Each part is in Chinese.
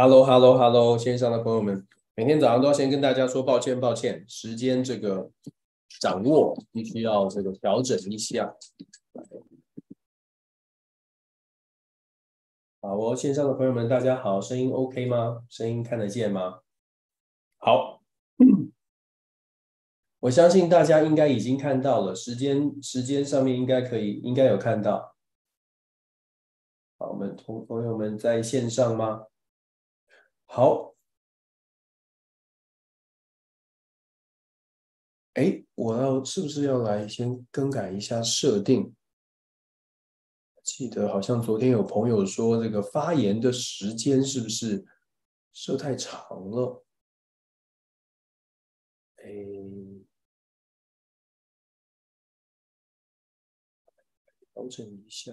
Hello，Hello，Hello，线上的朋友们，每天早上都要先跟大家说抱歉，抱歉，时间这个掌握必须要这个调整一下。好，我线上的朋友们，大家好，声音 OK 吗？声音看得见吗？好，我相信大家应该已经看到了，时间时间上面应该可以，应该有看到。好，我们同朋友们在线上吗？好，哎，我要是不是要来先更改一下设定？记得好像昨天有朋友说，这个发言的时间是不是设太长了？哎，调整一下。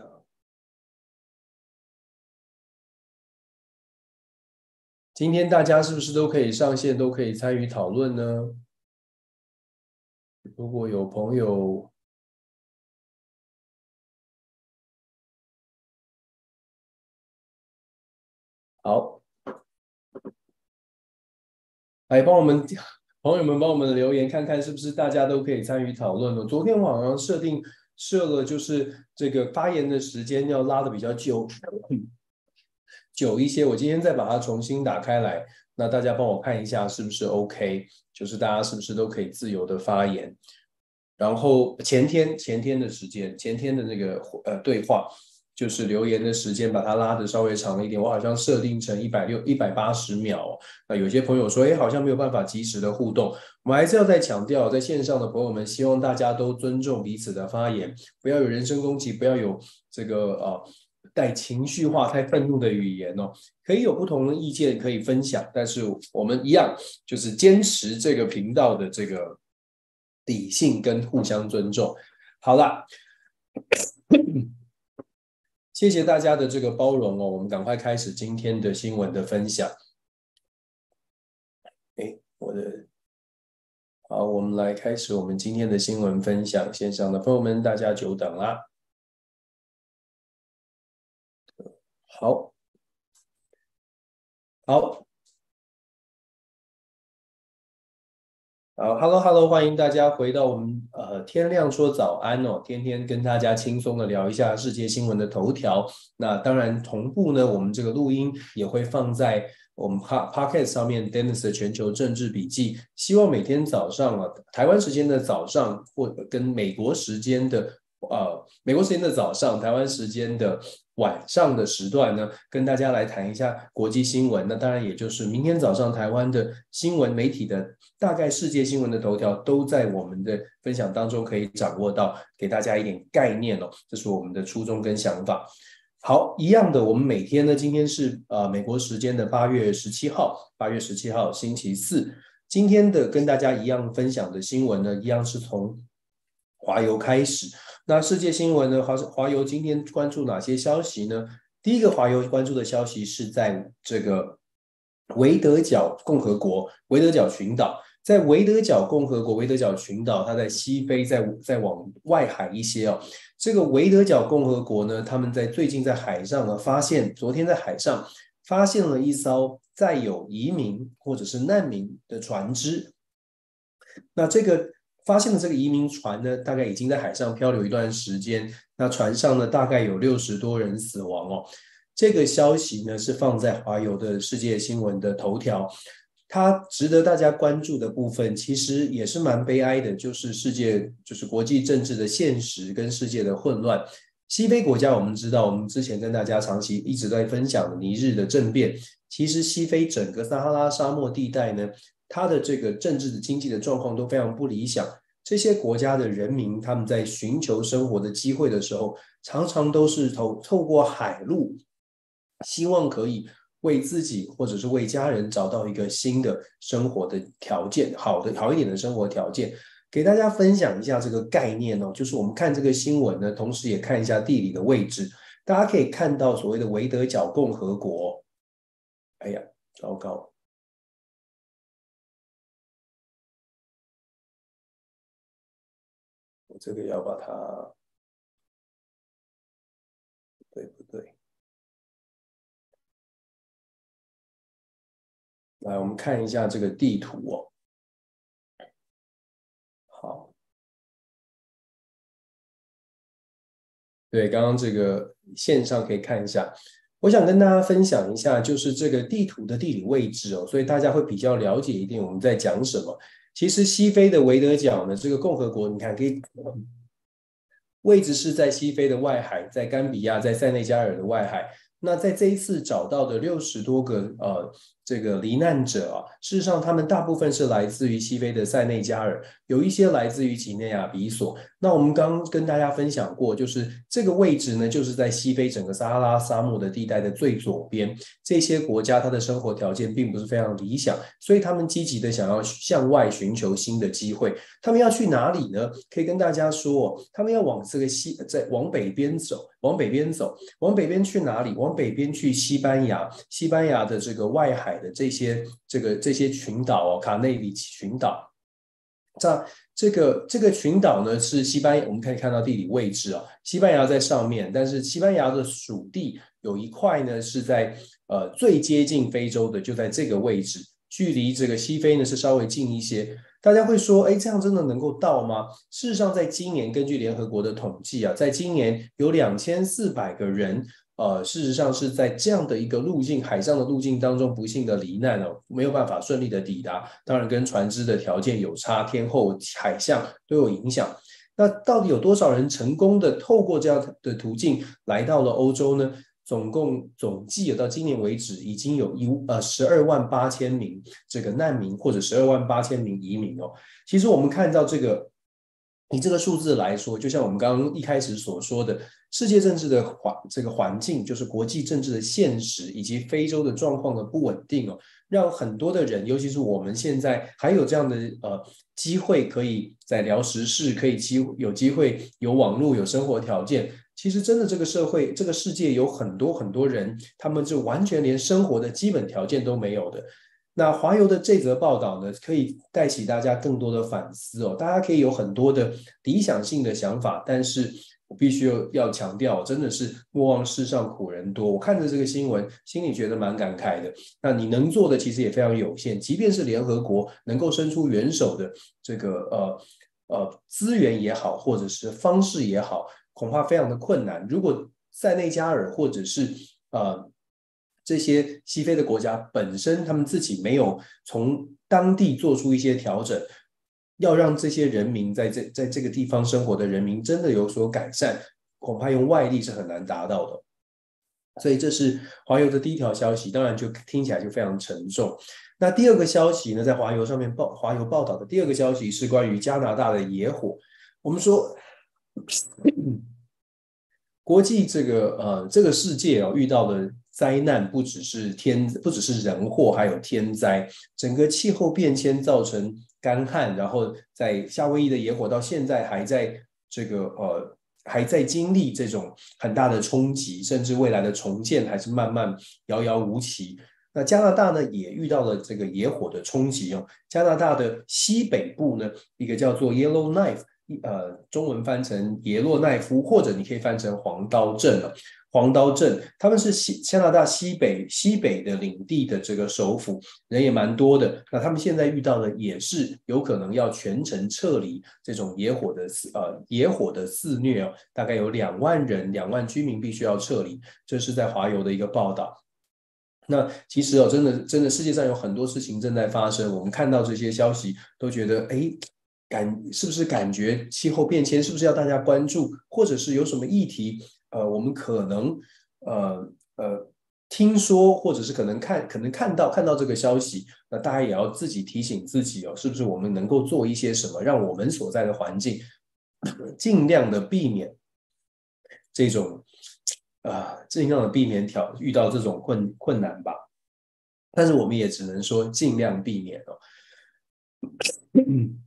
今天大家是不是都可以上线，都可以参与讨论呢？如果有朋友，好，来帮我们朋友们帮我们留言，看看是不是大家都可以参与讨论呢？昨天晚上设定设了，就是这个发言的时间要拉得比较久。久一些，我今天再把它重新打开来，那大家帮我看一下是不是 OK？就是大家是不是都可以自由的发言？然后前天前天的时间，前天的那个呃对话，就是留言的时间，把它拉得稍微长了一点，我好像设定成一百六一百八十秒。那有些朋友说，哎，好像没有办法及时的互动。我们还是要再强调，在线上的朋友们，希望大家都尊重彼此的发言，不要有人身攻击，不要有这个呃。带情绪化、太愤怒的语言哦，可以有不同的意见可以分享，但是我们一样就是坚持这个频道的这个理性跟互相尊重。好了，谢谢大家的这个包容哦，我们赶快开始今天的新闻的分享。哎，我的，好，我们来开始我们今天的新闻分享。线上的朋友们，大家久等了。好，好，好，Hello Hello，欢迎大家回到我们呃天亮说早安哦，天天跟大家轻松的聊一下世界新闻的头条。那当然同步呢，我们这个录音也会放在我们 Podcast 上面，Dennis 的全球政治笔记。希望每天早上啊，台湾时间的早上或者跟美国时间的呃美国时间的早上，台湾时间的。晚上的时段呢，跟大家来谈一下国际新闻。那当然，也就是明天早上台湾的新闻媒体的大概世界新闻的头条，都在我们的分享当中可以掌握到，给大家一点概念哦。这是我们的初衷跟想法。好，一样的，我们每天呢，今天是呃美国时间的八月十七号，八月十七号星期四。今天的跟大家一样分享的新闻呢，一样是从华邮开始。那世界新闻呢？华华邮今天关注哪些消息呢？第一个华邮关注的消息是在这个维德角共和国，维德角群岛，在维德角共和国，维德角群岛，它在西非，在在往外海一些哦。这个维德角共和国呢，他们在最近在海上呢发现，昨天在海上发现了一艘载有移民或者是难民的船只。那这个。发现的这个移民船呢，大概已经在海上漂流一段时间。那船上呢，大概有六十多人死亡哦。这个消息呢，是放在华邮的世界新闻的头条。它值得大家关注的部分，其实也是蛮悲哀的，就是世界，就是国际政治的现实跟世界的混乱。西非国家，我们知道，我们之前跟大家长期一直在分享尼日的政变，其实西非整个撒哈拉沙漠地带呢。它的这个政治的经济的状况都非常不理想，这些国家的人民他们在寻求生活的机会的时候，常常都是透透过海路，希望可以为自己或者是为家人找到一个新的生活的条件，好的好一点的生活条件，给大家分享一下这个概念哦，就是我们看这个新闻呢，同时也看一下地理的位置，大家可以看到所谓的维德角共和国，哎呀，糟糕。这个要把它，对不对？来，我们看一下这个地图哦。好，对，刚刚这个线上可以看一下。我想跟大家分享一下，就是这个地图的地理位置哦，所以大家会比较了解一点我们在讲什么。其实西非的维德角呢，这个共和国，你看可以，位置是在西非的外海，在甘比亚，在塞内加尔的外海。那在这一次找到的六十多个呃这个罹难者啊，事实上他们大部分是来自于西非的塞内加尔，有一些来自于几内亚比索。那我们刚跟大家分享过，就是这个位置呢，就是在西非整个撒哈拉沙漠的地带的最左边。这些国家它的生活条件并不是非常理想，所以他们积极的想要向外寻求新的机会。他们要去哪里呢？可以跟大家说，他们要往这个西，在往北边走，往北边走，往北边去哪里？往北边去西班牙，西班牙的这个外海的这些这个这些群岛哦，卡内里群岛。这这个这个群岛呢，是西班牙，我们可以看到地理位置啊，西班牙在上面，但是西班牙的属地有一块呢是在呃最接近非洲的，就在这个位置，距离这个西非呢是稍微近一些。大家会说，哎，这样真的能够到吗？事实上，在今年根据联合国的统计啊，在今年有两千四百个人。呃，事实上是在这样的一个路径，海上的路径当中不幸的罹难哦，没有办法顺利的抵达。当然跟船只的条件有差，天候、海象都有影响。那到底有多少人成功的透过这样的途径来到了欧洲呢？总共总计有到今年为止，已经有一呃十二万八千名这个难民或者十二万八千名移民哦。其实我们看到这个。以这个数字来说，就像我们刚刚一开始所说的，世界政治的环这个环境，就是国际政治的现实，以及非洲的状况的不稳定哦，让很多的人，尤其是我们现在还有这样的呃机会，可以在聊时事，可以机有机会有网络，有生活条件。其实真的这个社会，这个世界有很多很多人，他们就完全连生活的基本条件都没有的。那华邮的这则报道呢，可以带起大家更多的反思哦。大家可以有很多的理想性的想法，但是我必须要要强调，真的是莫忘世上苦人多。我看着这个新闻，心里觉得蛮感慨的。那你能做的其实也非常有限，即便是联合国能够伸出援手的这个呃呃资源也好，或者是方式也好，恐怕非常的困难。如果塞内加尔或者是呃。这些西非的国家本身，他们自己没有从当地做出一些调整，要让这些人民在这在这个地方生活的人民真的有所改善，恐怕用外力是很难达到的。所以这是华邮的第一条消息，当然就听起来就非常沉重。那第二个消息呢，在华邮上面报华邮报道的第二个消息是关于加拿大的野火。我们说，国际这个呃这个世界哦遇到的。灾难不只是天，不只是人祸，还有天灾。整个气候变迁造成干旱，然后在夏威夷的野火到现在还在这个呃还在经历这种很大的冲击，甚至未来的重建还是慢慢遥遥无期。那加拿大呢也遇到了这个野火的冲击哦。加拿大的西北部呢，一个叫做 Yellowknife，呃，中文翻成耶洛奈夫，或者你可以翻成黄刀镇了。黄刀镇，他们是西加拿大西北西北的领地的这个首府，人也蛮多的。那他们现在遇到的也是有可能要全城撤离这种野火的呃野火的肆虐哦，大概有两万人，两万居民必须要撤离。这是在华邮的一个报道。那其实哦，真的真的世界上有很多事情正在发生，我们看到这些消息都觉得，哎，感是不是感觉气候变迁是不是要大家关注，或者是有什么议题？呃，我们可能呃呃听说，或者是可能看，可能看到看到这个消息，那大家也要自己提醒自己哦，是不是我们能够做一些什么，让我们所在的环境尽量的避免这种啊，尽量的避免挑遇到这种困困难吧。但是我们也只能说尽量避免哦。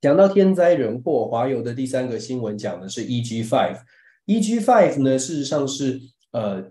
讲到天灾人祸，华油的第三个新闻讲的是 E G Five Eg five 呢，事实上是呃，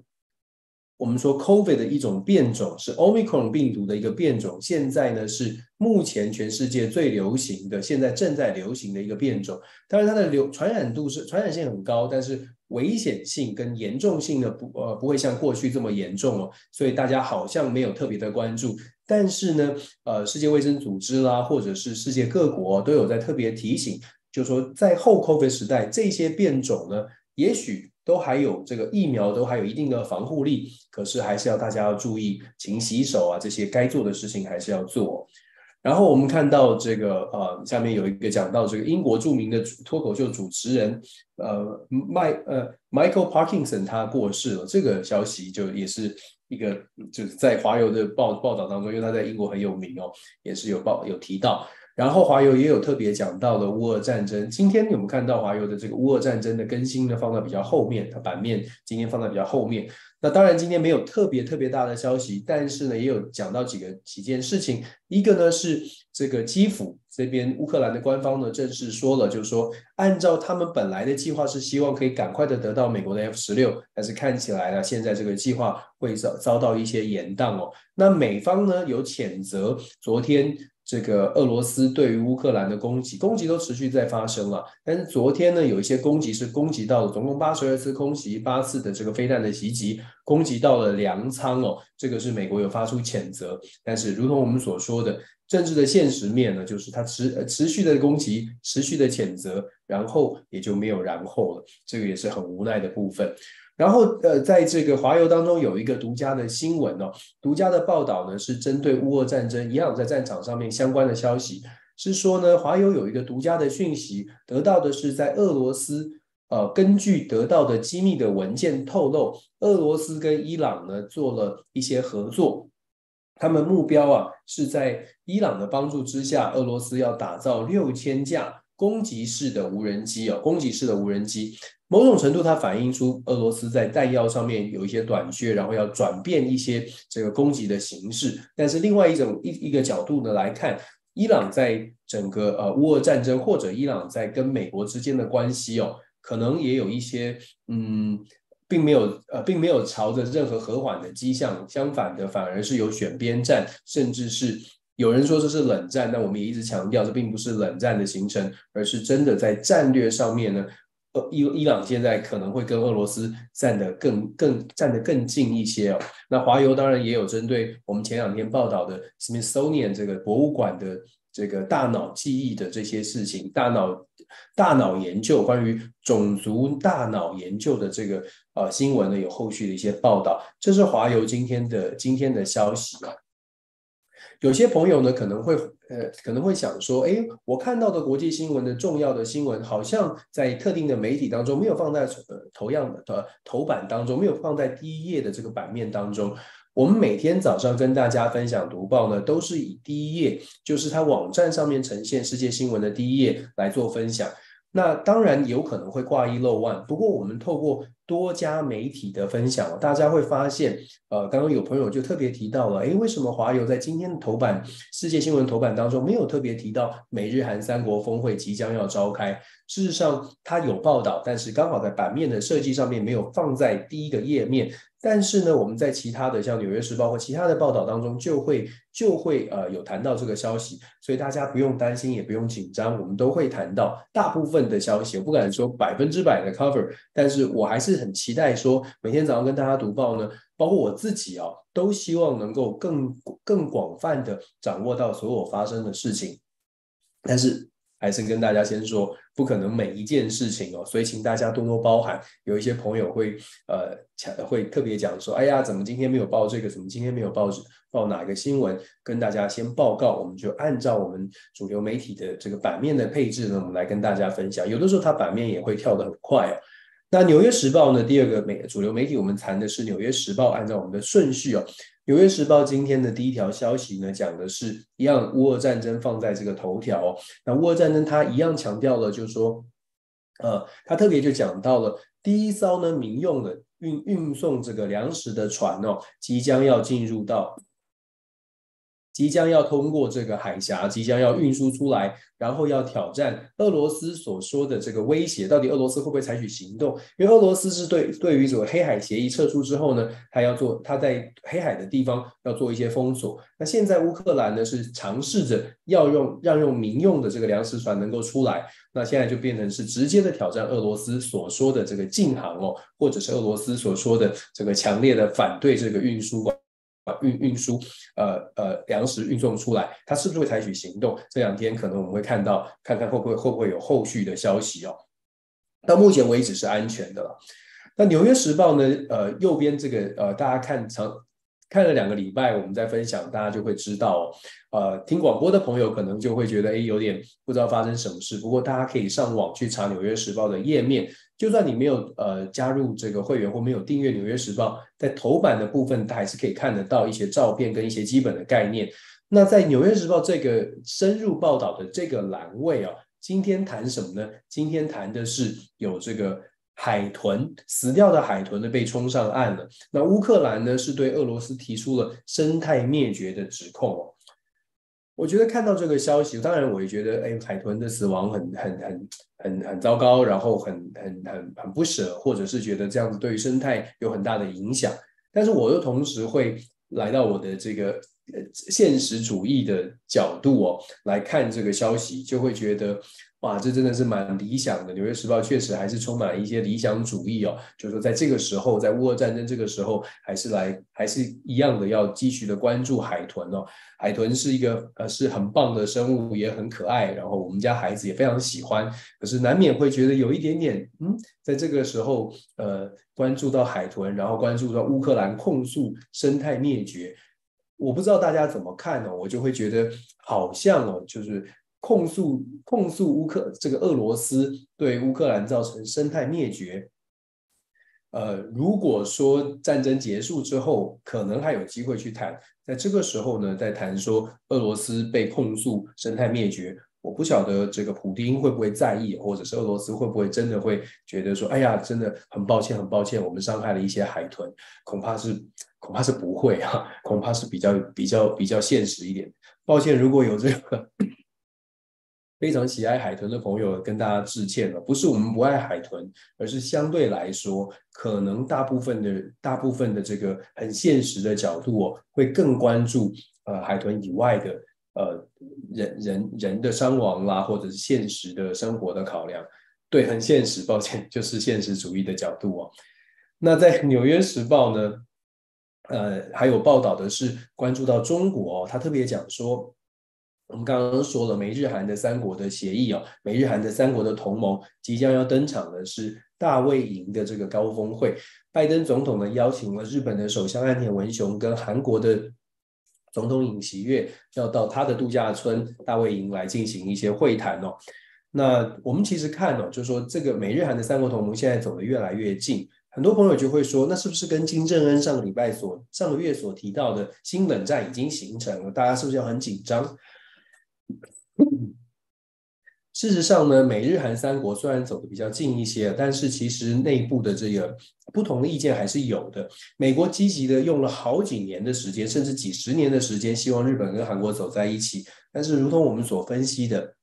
我们说 COVID 的一种变种，是 Omicron 病毒的一个变种。现在呢，是目前全世界最流行的，现在正在流行的一个变种。当然，它的流传染度是传染性很高，但是危险性跟严重性呢，不呃不会像过去这么严重哦，所以大家好像没有特别的关注。但是呢，呃，世界卫生组织啦，或者是世界各国都有在特别提醒，就说在后 COVID 时代，这些变种呢，也许都还有这个疫苗都还有一定的防护力，可是还是要大家要注意勤洗手啊，这些该做的事情还是要做。然后我们看到这个呃，下面有一个讲到这个英国著名的脱口秀主持人呃麦呃 Michael Parkinson 他过世了，这个消息就也是一个就是在华邮的报报道当中，因为他在英国很有名哦，也是有报有提到。然后华邮也有特别讲到了乌俄战争。今天我们看到华邮的这个乌俄战争的更新呢，放在比较后面，它版面今天放在比较后面。那当然今天没有特别特别大的消息，但是呢也有讲到几个几件事情。一个呢是这个基辅这边乌克兰的官方呢正式说了，就是说按照他们本来的计划是希望可以赶快的得到美国的 F 十六，但是看起来呢现在这个计划会遭遭到一些延宕哦。那美方呢有谴责昨天。这个俄罗斯对于乌克兰的攻击，攻击都持续在发生了。但是昨天呢，有一些攻击是攻击到了总共八十二次空袭，八次的这个飞弹的袭击，攻击到了粮仓哦。这个是美国有发出谴责。但是，如同我们所说的，政治的现实面呢，就是它持持续的攻击，持续的谴责，然后也就没有然后了。这个也是很无奈的部分。然后，呃，在这个华邮当中有一个独家的新闻哦，独家的报道呢是针对乌俄战争一样在战场上面相关的消息，是说呢，华邮有一个独家的讯息，得到的是在俄罗斯，呃，根据得到的机密的文件透露，俄罗斯跟伊朗呢做了一些合作，他们目标啊是在伊朗的帮助之下，俄罗斯要打造六千架攻击式的无人机哦，攻击式的无人机。某种程度，它反映出俄罗斯在弹药上面有一些短缺，然后要转变一些这个攻击的形式。但是另外一种一一个角度呢来看，伊朗在整个呃乌俄战争或者伊朗在跟美国之间的关系哦，可能也有一些嗯，并没有呃，并没有朝着任何和缓的迹象，相反的反而是有选边站，甚至是有人说这是冷战。那我们也一直强调，这并不是冷战的形成，而是真的在战略上面呢。呃伊伊朗现在可能会跟俄罗斯站得更更站得更近一些哦。那华邮当然也有针对我们前两天报道的 Smithsonian 这个博物馆的这个大脑记忆的这些事情，大脑大脑研究关于种族大脑研究的这个呃新闻呢，有后续的一些报道。这是华邮今天的今天的消息啊。有些朋友呢可能会呃可能会想说，哎，我看到的国际新闻的重要的新闻，好像在特定的媒体当中没有放在呃头样的呃头版当中，没有放在第一页的这个版面当中。我们每天早上跟大家分享读报呢，都是以第一页，就是它网站上面呈现世界新闻的第一页来做分享。那当然有可能会挂一漏万，不过我们透过多家媒体的分享，大家会发现，呃，刚刚有朋友就特别提到了，诶，为什么华邮在今天的头版世界新闻头版当中没有特别提到美日韩三国峰会即将要召开？事实上，它有报道，但是刚好在版面的设计上面没有放在第一个页面。但是呢，我们在其他的像《纽约时报》或其他的报道当中，就会就会呃有谈到这个消息，所以大家不用担心，也不用紧张，我们都会谈到大部分的消息。我不敢说百分之百的 cover，但是我还是很期待说，每天早上跟大家读报呢，包括我自己啊，都希望能够更更广泛的掌握到所有发生的事情。但是还是跟大家先说。不可能每一件事情哦，所以请大家多多包涵。有一些朋友会呃讲会特别讲说，哎呀，怎么今天没有报这个？怎么今天没有报报哪个新闻？跟大家先报告，我们就按照我们主流媒体的这个版面的配置呢，我们来跟大家分享。有的时候它版面也会跳得很快哦。那《纽约时报》呢？第二个媒主流媒体，我们谈的是《纽约时报》，按照我们的顺序哦。《纽约时报》今天的第一条消息呢，讲的是一样，乌俄战争放在这个头条哦。那乌俄战争它一样强调了，就是说，呃，它特别就讲到了第一艘呢民用的运运送这个粮食的船哦，即将要进入到即将要通过这个海峡，即将要运输出来，然后要挑战俄罗斯所说的这个威胁，到底俄罗斯会不会采取行动？因为俄罗斯是对对于这个黑海协议撤出之后呢，他要做他在黑海的地方要做一些封锁。那现在乌克兰呢是尝试着要用让用民用的这个粮食船能够出来，那现在就变成是直接的挑战俄罗斯所说的这个禁航哦，或者是俄罗斯所说的这个强烈的反对这个运输。运运输，呃呃，粮食运送出来，它是不是会采取行动？这两天可能我们会看到，看看会不会会不会有后续的消息哦。到目前为止是安全的了。那《纽约时报》呢？呃，右边这个呃，大家看长。看了两个礼拜，我们在分享，大家就会知道哦。呃，听广播的朋友可能就会觉得，哎，有点不知道发生什么事。不过大家可以上网去查《纽约时报》的页面，就算你没有呃加入这个会员或没有订阅《纽约时报》，在头版的部分，它还是可以看得到一些照片跟一些基本的概念。那在《纽约时报》这个深入报道的这个栏位啊，今天谈什么呢？今天谈的是有这个。海豚死掉的海豚呢，被冲上岸了。那乌克兰呢，是对俄罗斯提出了生态灭绝的指控哦。我觉得看到这个消息，当然我也觉得，哎，海豚的死亡很很很很很糟糕，然后很很很很不舍，或者是觉得这样子对于生态有很大的影响。但是我又同时会来到我的这个呃现实主义的角度哦，来看这个消息，就会觉得。哇，这真的是蛮理想的。《纽约时报》确实还是充满一些理想主义哦，就是说在这个时候，在乌俄战争这个时候，还是来还是一样的要继续的关注海豚哦。海豚是一个呃是很棒的生物，也很可爱，然后我们家孩子也非常喜欢。可是难免会觉得有一点点，嗯，在这个时候呃关注到海豚，然后关注到乌克兰控诉生态灭绝，我不知道大家怎么看呢？我就会觉得好像哦，就是。控诉控诉乌克这个俄罗斯对乌克兰造成生态灭绝，呃，如果说战争结束之后，可能还有机会去谈，在这个时候呢，在谈说俄罗斯被控诉生态灭绝，我不晓得这个普丁会不会在意，或者是俄罗斯会不会真的会觉得说，哎呀，真的很抱歉，很抱歉，我们伤害了一些海豚，恐怕是恐怕是不会啊，恐怕是比较比较比较现实一点，抱歉，如果有这个。非常喜爱海豚的朋友跟大家致歉了，不是我们不爱海豚，而是相对来说，可能大部分的大部分的这个很现实的角度哦，会更关注呃海豚以外的呃人人人的伤亡啦，或者是现实的生活的考量。对，很现实，抱歉，就是现实主义的角度哦。那在《纽约时报》呢，呃，还有报道的是关注到中国哦，他特别讲说。我们刚刚说了，美日韩的三国的协议哦，美日韩的三国的同盟即将要登场的是大卫营的这个高峰会。拜登总统呢邀请了日本的首相岸田文雄跟韩国的总统尹锡悦，要到他的度假村大卫营来进行一些会谈哦。那我们其实看哦，就是说这个美日韩的三国同盟现在走得越来越近，很多朋友就会说，那是不是跟金正恩上个礼拜所上个月所提到的新冷战已经形成了？大家是不是要很紧张？事实上呢，美日韩三国虽然走得比较近一些，但是其实内部的这个不同的意见还是有的。美国积极的用了好几年的时间，甚至几十年的时间，希望日本跟韩国走在一起。但是，如同我们所分析的，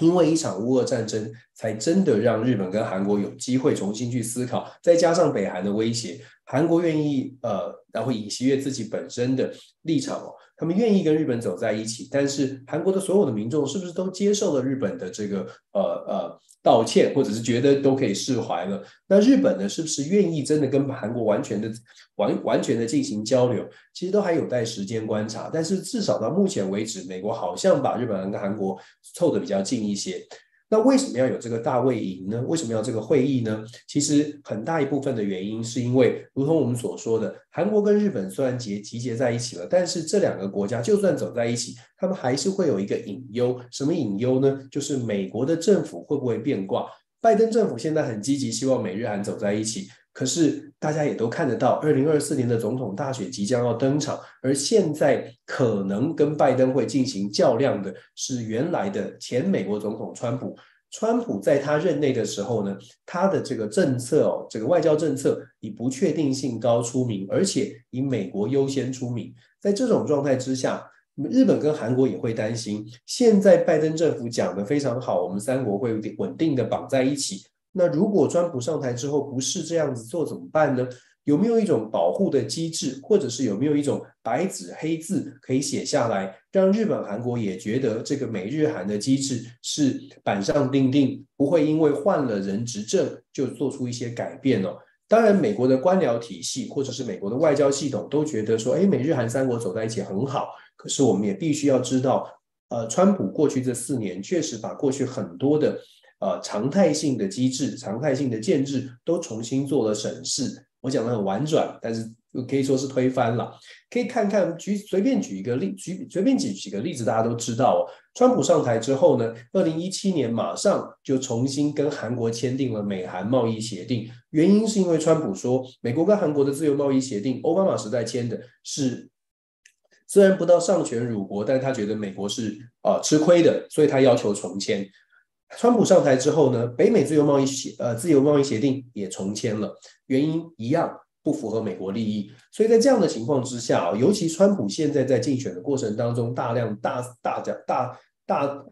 因为一场乌俄战争，才真的让日本跟韩国有机会重新去思考。再加上北韩的威胁，韩国愿意呃，然后尹锡悦自己本身的立场哦。他们愿意跟日本走在一起，但是韩国的所有的民众是不是都接受了日本的这个呃呃道歉，或者是觉得都可以释怀了？那日本呢，是不是愿意真的跟韩国完全的完完全的进行交流？其实都还有待时间观察。但是至少到目前为止，美国好像把日本跟韩国凑得比较近一些。那为什么要有这个大卫营呢？为什么要这个会议呢？其实很大一部分的原因是因为，如同我们所说的，韩国跟日本虽然结集结在一起了，但是这两个国家就算走在一起，他们还是会有一个隐忧。什么隐忧呢？就是美国的政府会不会变卦？拜登政府现在很积极，希望美日韩走在一起。可是大家也都看得到，二零二四年的总统大选即将要登场，而现在可能跟拜登会进行较量的是原来的前美国总统川普。川普在他任内的时候呢，他的这个政策哦，这个外交政策以不确定性高出名，而且以美国优先出名。在这种状态之下，日本跟韩国也会担心。现在拜登政府讲得非常好，我们三国会稳定的绑在一起。那如果川普上台之后不是这样子做怎么办呢？有没有一种保护的机制，或者是有没有一种白纸黑字可以写下来，让日本、韩国也觉得这个美日韩的机制是板上钉钉，不会因为换了人执政就做出一些改变哦？当然，美国的官僚体系或者是美国的外交系统都觉得说，哎，美日韩三国走在一起很好。可是我们也必须要知道，呃，川普过去这四年确实把过去很多的。呃，常态性的机制、常态性的建制都重新做了审视。我讲的很婉转，但是可以说是推翻了。可以看看举随便举一个例，举随便举几个例子，大家都知道哦。川普上台之后呢，二零一七年马上就重新跟韩国签订了美韩贸易协定。原因是因为川普说，美国跟韩国的自由贸易协定，奥巴马时代签的是虽然不到上权辱国，但是他觉得美国是呃吃亏的，所以他要求重签。川普上台之后呢，北美自由贸易协呃自由贸易协定也重签了，原因一样不符合美国利益，所以在这样的情况之下，尤其川普现在在竞选的过程当中，大量大大讲大，大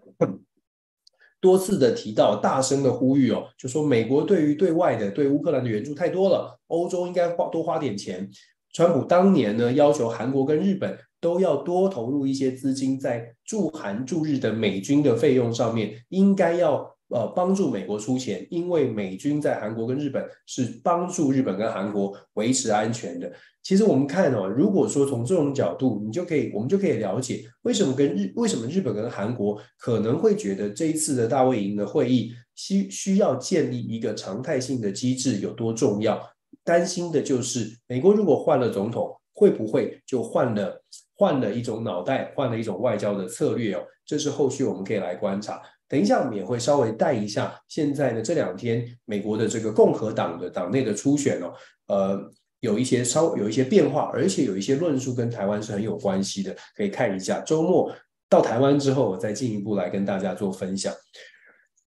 多次的提到，大声的呼吁哦，就说美国对于对外的对乌克兰的援助太多了，欧洲应该花多花点钱。川普当年呢，要求韩国跟日本。都要多投入一些资金在驻韩驻日的美军的费用上面，应该要呃帮助美国出钱，因为美军在韩国跟日本是帮助日本跟韩国维持安全的。其实我们看哦，如果说从这种角度，你就可以我们就可以了解为什么跟日为什么日本跟韩国可能会觉得这一次的大卫营的会议需需要建立一个常态性的机制有多重要，担心的就是美国如果换了总统，会不会就换了？换了一种脑袋，换了一种外交的策略哦，这是后续我们可以来观察。等一下，我们也会稍微带一下现在呢这两天美国的这个共和党的党内的初选哦，呃，有一些稍有一些变化，而且有一些论述跟台湾是很有关系的，可以看一下。周末到台湾之后，我再进一步来跟大家做分享。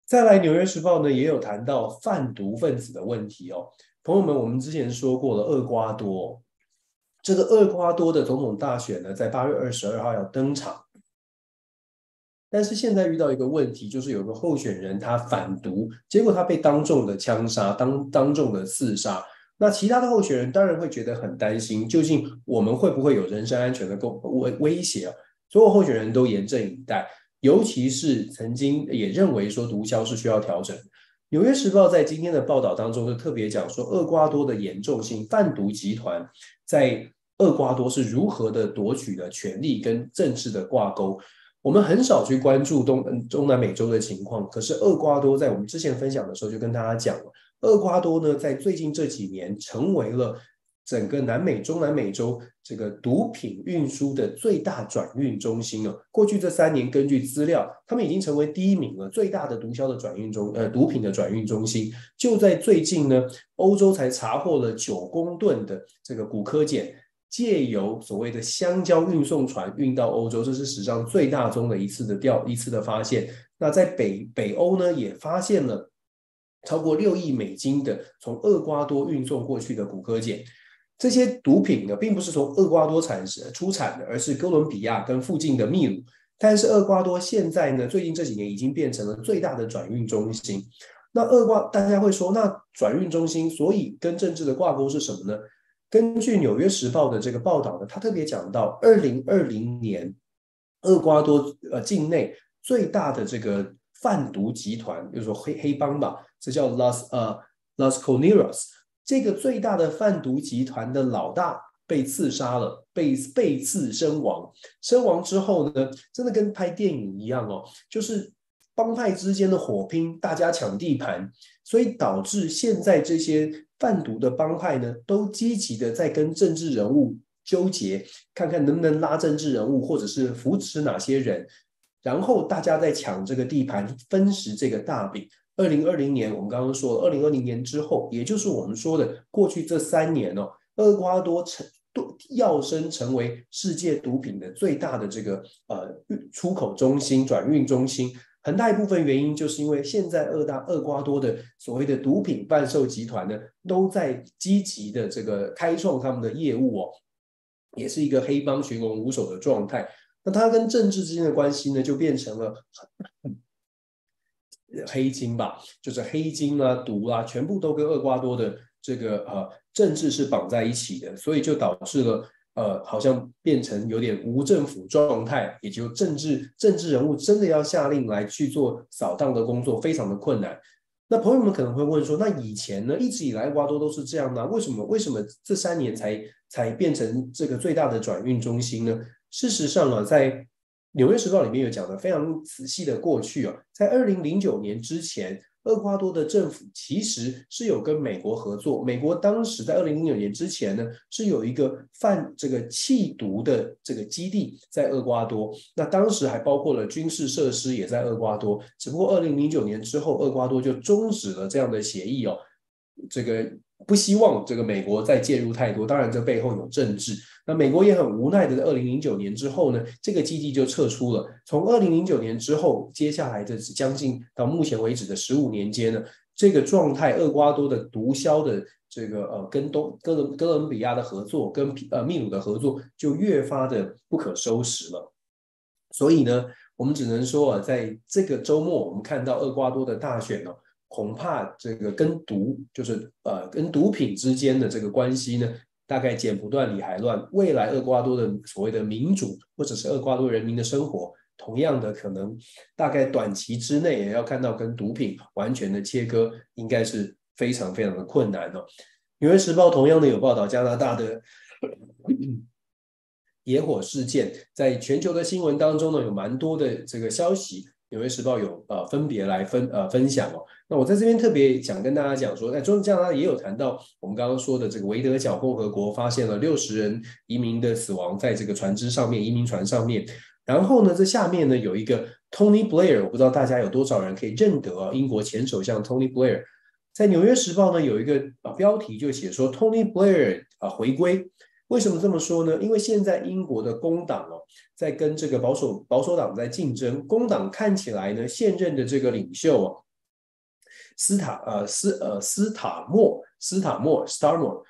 再来，《纽约时报》呢也有谈到贩毒分子的问题哦，朋友们，我们之前说过了，厄瓜多。这个厄瓜多的总统大选呢，在八月二十二号要登场，但是现在遇到一个问题，就是有个候选人他反毒，结果他被当众的枪杀，当当众的刺杀。那其他的候选人当然会觉得很担心，究竟我们会不会有人身安全的威威胁啊？所有候选人都严阵以待，尤其是曾经也认为说毒枭是需要调整。纽约时报在今天的报道当中就特别讲说，厄瓜多的严重性，贩毒集团在。厄瓜多是如何的夺取的权力跟政治的挂钩？我们很少去关注东中南美洲的情况，可是厄瓜多在我们之前分享的时候就跟大家讲了，厄瓜多呢在最近这几年成为了整个南美中南美洲这个毒品运输的最大转运中心哦。过去这三年，根据资料，他们已经成为第一名了，最大的毒枭的转运中呃毒品的转运中心。就在最近呢，欧洲才查获了九公吨的这个古柯碱。借由所谓的香蕉运送船运到欧洲，这是史上最大宗的一次的调一次的发现。那在北北欧呢，也发现了超过六亿美金的从厄瓜多运送过去的古柯碱。这些毒品呢，并不是从厄瓜多产出产的，而是哥伦比亚跟附近的秘鲁。但是厄瓜多现在呢，最近这几年已经变成了最大的转运中心。那厄瓜大家会说，那转运中心，所以跟政治的挂钩是什么呢？根据《纽约时报》的这个报道呢，他特别讲到，二零二零年，厄瓜多呃境内最大的这个贩毒集团，就是说黑黑帮吧，这叫 Las 呃 Las Coneras，这个最大的贩毒集团的老大被刺杀了，被被刺身亡。身亡之后呢，真的跟拍电影一样哦，就是帮派之间的火拼，大家抢地盘，所以导致现在这些。贩毒的帮派呢，都积极的在跟政治人物纠结，看看能不能拉政治人物，或者是扶持哪些人，然后大家在抢这个地盘，分食这个大饼。二零二零年，我们刚刚说了，二零二零年之后，也就是我们说的过去这三年哦，厄瓜多成要升成为世界毒品的最大的这个呃出口中心、转运中心。很大一部分原因就是因为现在厄大厄瓜多的所谓的毒品贩售集团呢，都在积极的这个开创他们的业务哦，也是一个黑帮群龙无首的状态。那它跟政治之间的关系呢，就变成了黑金吧，就是黑金啊、毒啊，全部都跟厄瓜多的这个呃政治是绑在一起的，所以就导致了呃好像变成有点无政府状态，也就政治政治人物真的要下令来去做扫荡的工作，非常的困难。那朋友们可能会问说，那以前呢，一直以来厄瓜多都是这样呢？为什么为什么这三年才才变成这个最大的转运中心呢？事实上啊，在《纽约时报》里面有讲的非常仔细的过去啊，在二零零九年之前。厄瓜多的政府其实是有跟美国合作。美国当时在二零零九年之前呢，是有一个贩这个缉毒的这个基地在厄瓜多。那当时还包括了军事设施也在厄瓜多。只不过二零零九年之后，厄瓜多就终止了这样的协议哦。这个不希望这个美国再介入太多，当然这背后有政治。那美国也很无奈的，在二零零九年之后呢，这个基地就撤出了。从二零零九年之后，接下来的将近到目前为止的十五年间呢，这个状态，厄瓜多的毒枭的这个呃跟东哥伦哥伦比亚的合作，跟呃秘鲁的合作就越发的不可收拾了。所以呢，我们只能说啊，在这个周末，我们看到厄瓜多的大选呢。恐怕这个跟毒，就是呃跟毒品之间的这个关系呢，大概剪不断理还乱。未来厄瓜多的所谓的民主，或者是厄瓜多人民的生活，同样的可能，大概短期之内也要看到跟毒品完全的切割，应该是非常非常的困难哦。纽约时报同样的有报道加拿大的野火事件，在全球的新闻当中呢，有蛮多的这个消息。纽约时报有呃分别来分呃分享哦，那我在这边特别想跟大家讲说，在中加拿大也有谈到我们刚刚说的这个维德角共和国发现了六十人移民的死亡在这个船只上面，移民船上面，然后呢，这下面呢有一个 Tony Blair，我不知道大家有多少人可以认得，英国前首相 Tony Blair，在纽约时报呢有一个啊标题就写说 Tony Blair 啊回归。为什么这么说呢？因为现在英国的工党哦，在跟这个保守保守党在竞争。工党看起来呢，现任的这个领袖哦，斯塔呃斯呃斯塔默斯塔默 Starmer，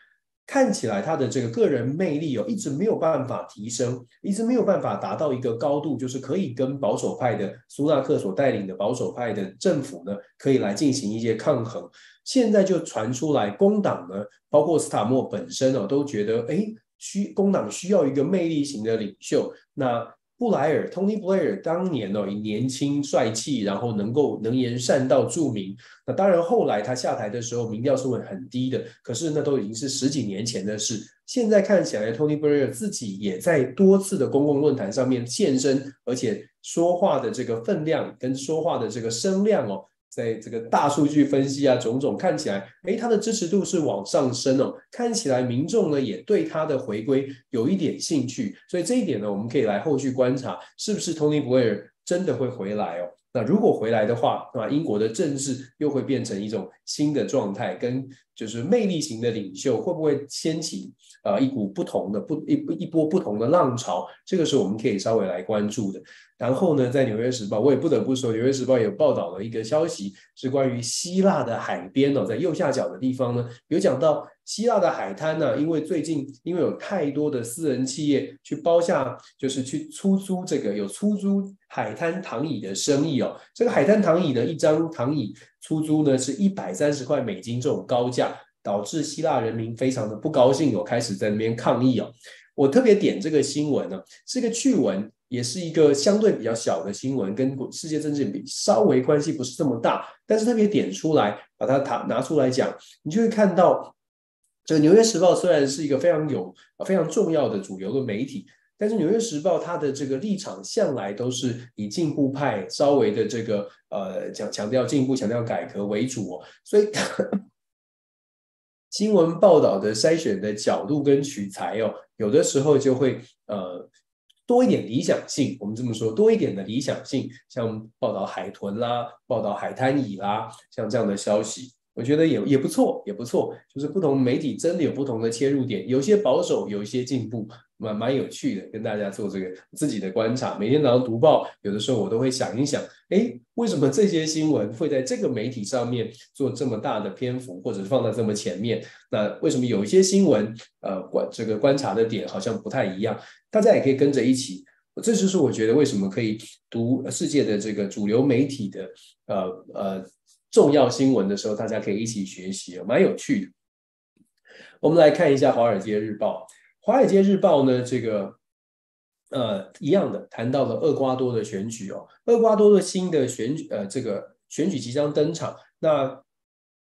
看起来他的这个个人魅力哦，一直没有办法提升，一直没有办法达到一个高度，就是可以跟保守派的苏纳克所带领的保守派的政府呢，可以来进行一些抗衡。现在就传出来，工党呢，包括斯塔默本身哦，都觉得哎。需工党需要一个魅力型的领袖。那布莱尔 Tony Blair 当年呢、哦，以年轻帅气，然后能够能言善道著名。那当然后来他下台的时候，民调是会很低的。可是那都已经是十几年前的事。现在看起来，Tony Blair 自己也在多次的公共论坛上面现身，而且说话的这个分量跟说话的这个声量哦。在这个大数据分析啊，种种看起来，诶，他的支持度是往上升哦。看起来民众呢也对他的回归有一点兴趣，所以这一点呢，我们可以来后续观察，是不是 Tony Blair 真的会回来哦？那如果回来的话，那英国的政治又会变成一种新的状态，跟就是魅力型的领袖会不会掀起呃一股不同的不一一波不同的浪潮？这个是我们可以稍微来关注的。然后呢，在《纽约时报》，我也不得不说，《纽约时报》有报道了一个消息，是关于希腊的海边哦，在右下角的地方呢，有讲到希腊的海滩呢，因为最近因为有太多的私人企业去包下，就是去出租这个有出租海滩躺椅的生意哦。这个海滩躺椅呢，一张躺椅出租呢是一百三十块美金这种高价，导致希腊人民非常的不高兴有，开始在那边抗议哦。我特别点这个新闻呢，是个趣闻。也是一个相对比较小的新闻，跟世界政治比稍微关系不是这么大，但是特别点出来，把它拿拿出来讲，你就会看到，这个《纽约时报》虽然是一个非常有非常重要的主流的媒体，但是《纽约时报》它的这个立场向来都是以进步派稍微的这个呃强强调进步、强调改革为主，所以新闻报道的筛选的角度跟取材哦，有的时候就会呃。多一点理想性，我们这么说，多一点的理想性，像报道海豚啦，报道海滩椅啦，像这样的消息，我觉得也也不错，也不错。就是不同媒体真的有不同的切入点，有些保守，有一些进步，蛮蛮有趣的，跟大家做这个自己的观察。每天早上读报，有的时候我都会想一想，诶，为什么这些新闻会在这个媒体上面做这么大的篇幅，或者放在这么前面？那为什么有一些新闻，呃，观这个观察的点好像不太一样？大家也可以跟着一起这就是我觉得为什么可以读世界的这个主流媒体的呃呃重要新闻的时候，大家可以一起学习，蛮有趣的。我们来看一下《华尔街日报》。《华尔街日报》呢，这个呃一样的谈到了厄瓜多的选举哦，厄瓜多的新的选举呃这个选举即将登场。那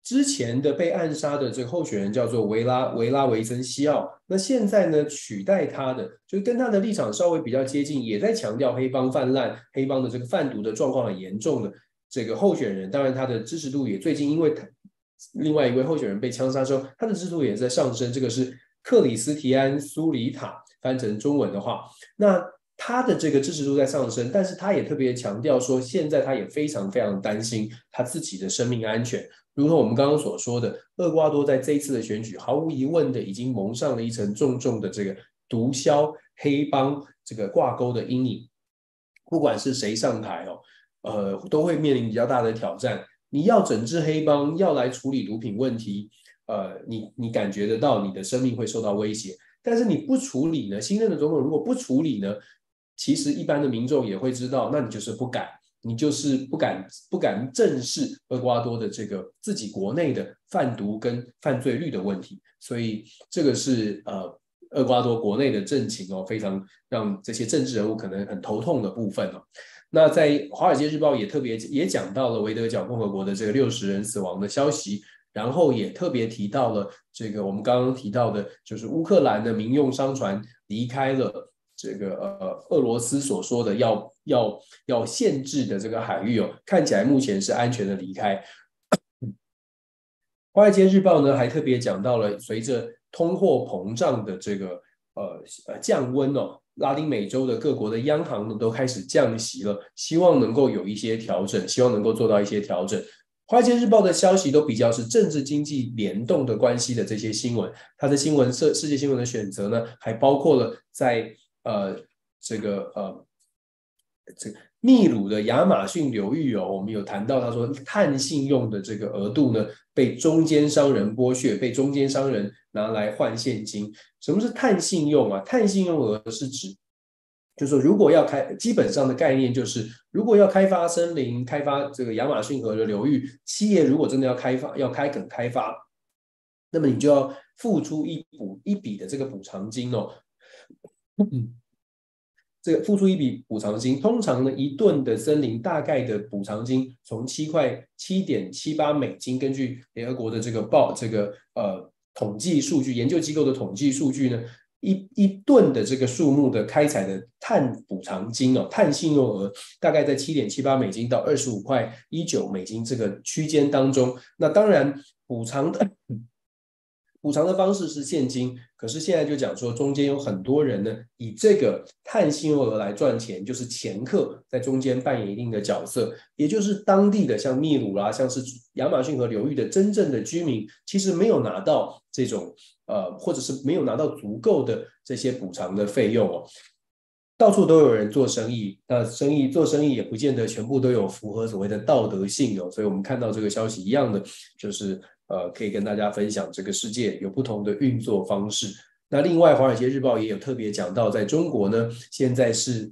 之前的被暗杀的这个候选人叫做维拉维拉维森西奥，那现在呢取代他的，就跟他的立场稍微比较接近，也在强调黑帮泛滥、黑帮的这个贩毒的状况很严重的这个候选人。当然，他的支持度也最近因为他另外一位候选人被枪杀之后，他的支持度也在上升。这个是克里斯提安苏里塔翻成中文的话，那他的这个支持度在上升，但是他也特别强调说，现在他也非常非常担心他自己的生命安全。如同我们刚刚所说的，厄瓜多在这一次的选举，毫无疑问的已经蒙上了一层重重的这个毒枭黑帮这个挂钩的阴影。不管是谁上台哦，呃，都会面临比较大的挑战。你要整治黑帮，要来处理毒品问题，呃，你你感觉得到你的生命会受到威胁。但是你不处理呢？新任的总统如果不处理呢？其实一般的民众也会知道，那你就是不敢。你就是不敢不敢正视厄瓜多的这个自己国内的贩毒跟犯罪率的问题，所以这个是呃厄瓜多国内的政情哦，非常让这些政治人物可能很头痛的部分哦。那在《华尔街日报》也特别也讲到了维德角共和国的这个六十人死亡的消息，然后也特别提到了这个我们刚刚提到的，就是乌克兰的民用商船离开了。这个呃，俄罗斯所说的要要要限制的这个海域哦，看起来目前是安全的离开。华尔街日报呢还特别讲到了，随着通货膨胀的这个呃呃降温哦，拉丁美洲的各国的央行呢都开始降息了，希望能够有一些调整，希望能够做到一些调整。华尔街日报的消息都比较是政治经济联动的关系的这些新闻，它的新闻社世界新闻的选择呢，还包括了在。呃，这个呃，这个秘鲁的亚马逊流域哦，我们有谈到，他说碳信用的这个额度呢，被中间商人剥削，被中间商人拿来换现金。什么是碳信用啊？碳信用额是指，就是说如果要开，基本上的概念就是，如果要开发森林，开发这个亚马逊河的流域，企业如果真的要开发，要开垦开发，那么你就要付出一补一笔的这个补偿金哦。嗯，这个付出一笔补偿金，通常呢，一吨的森林大概的补偿金从七块七点七八美金，根据联合国的这个报这个呃统计数据研究机构的统计数据呢，一一吨的这个树木的开采的碳补偿金哦，碳信用额大概在七点七八美金到二十五块一九美金这个区间当中。那当然补偿的。补偿的方式是现金，可是现在就讲说，中间有很多人呢，以这个碳信用额来赚钱，就是掮客在中间扮演一定的角色，也就是当地的像秘鲁啦，像是亚马逊河流域的真正的居民，其实没有拿到这种呃，或者是没有拿到足够的这些补偿的费用哦。到处都有人做生意，那生意做生意也不见得全部都有符合所谓的道德性哦，所以我们看到这个消息一样的就是。呃，可以跟大家分享，这个世界有不同的运作方式。那另外，《华尔街日报》也有特别讲到，在中国呢，现在是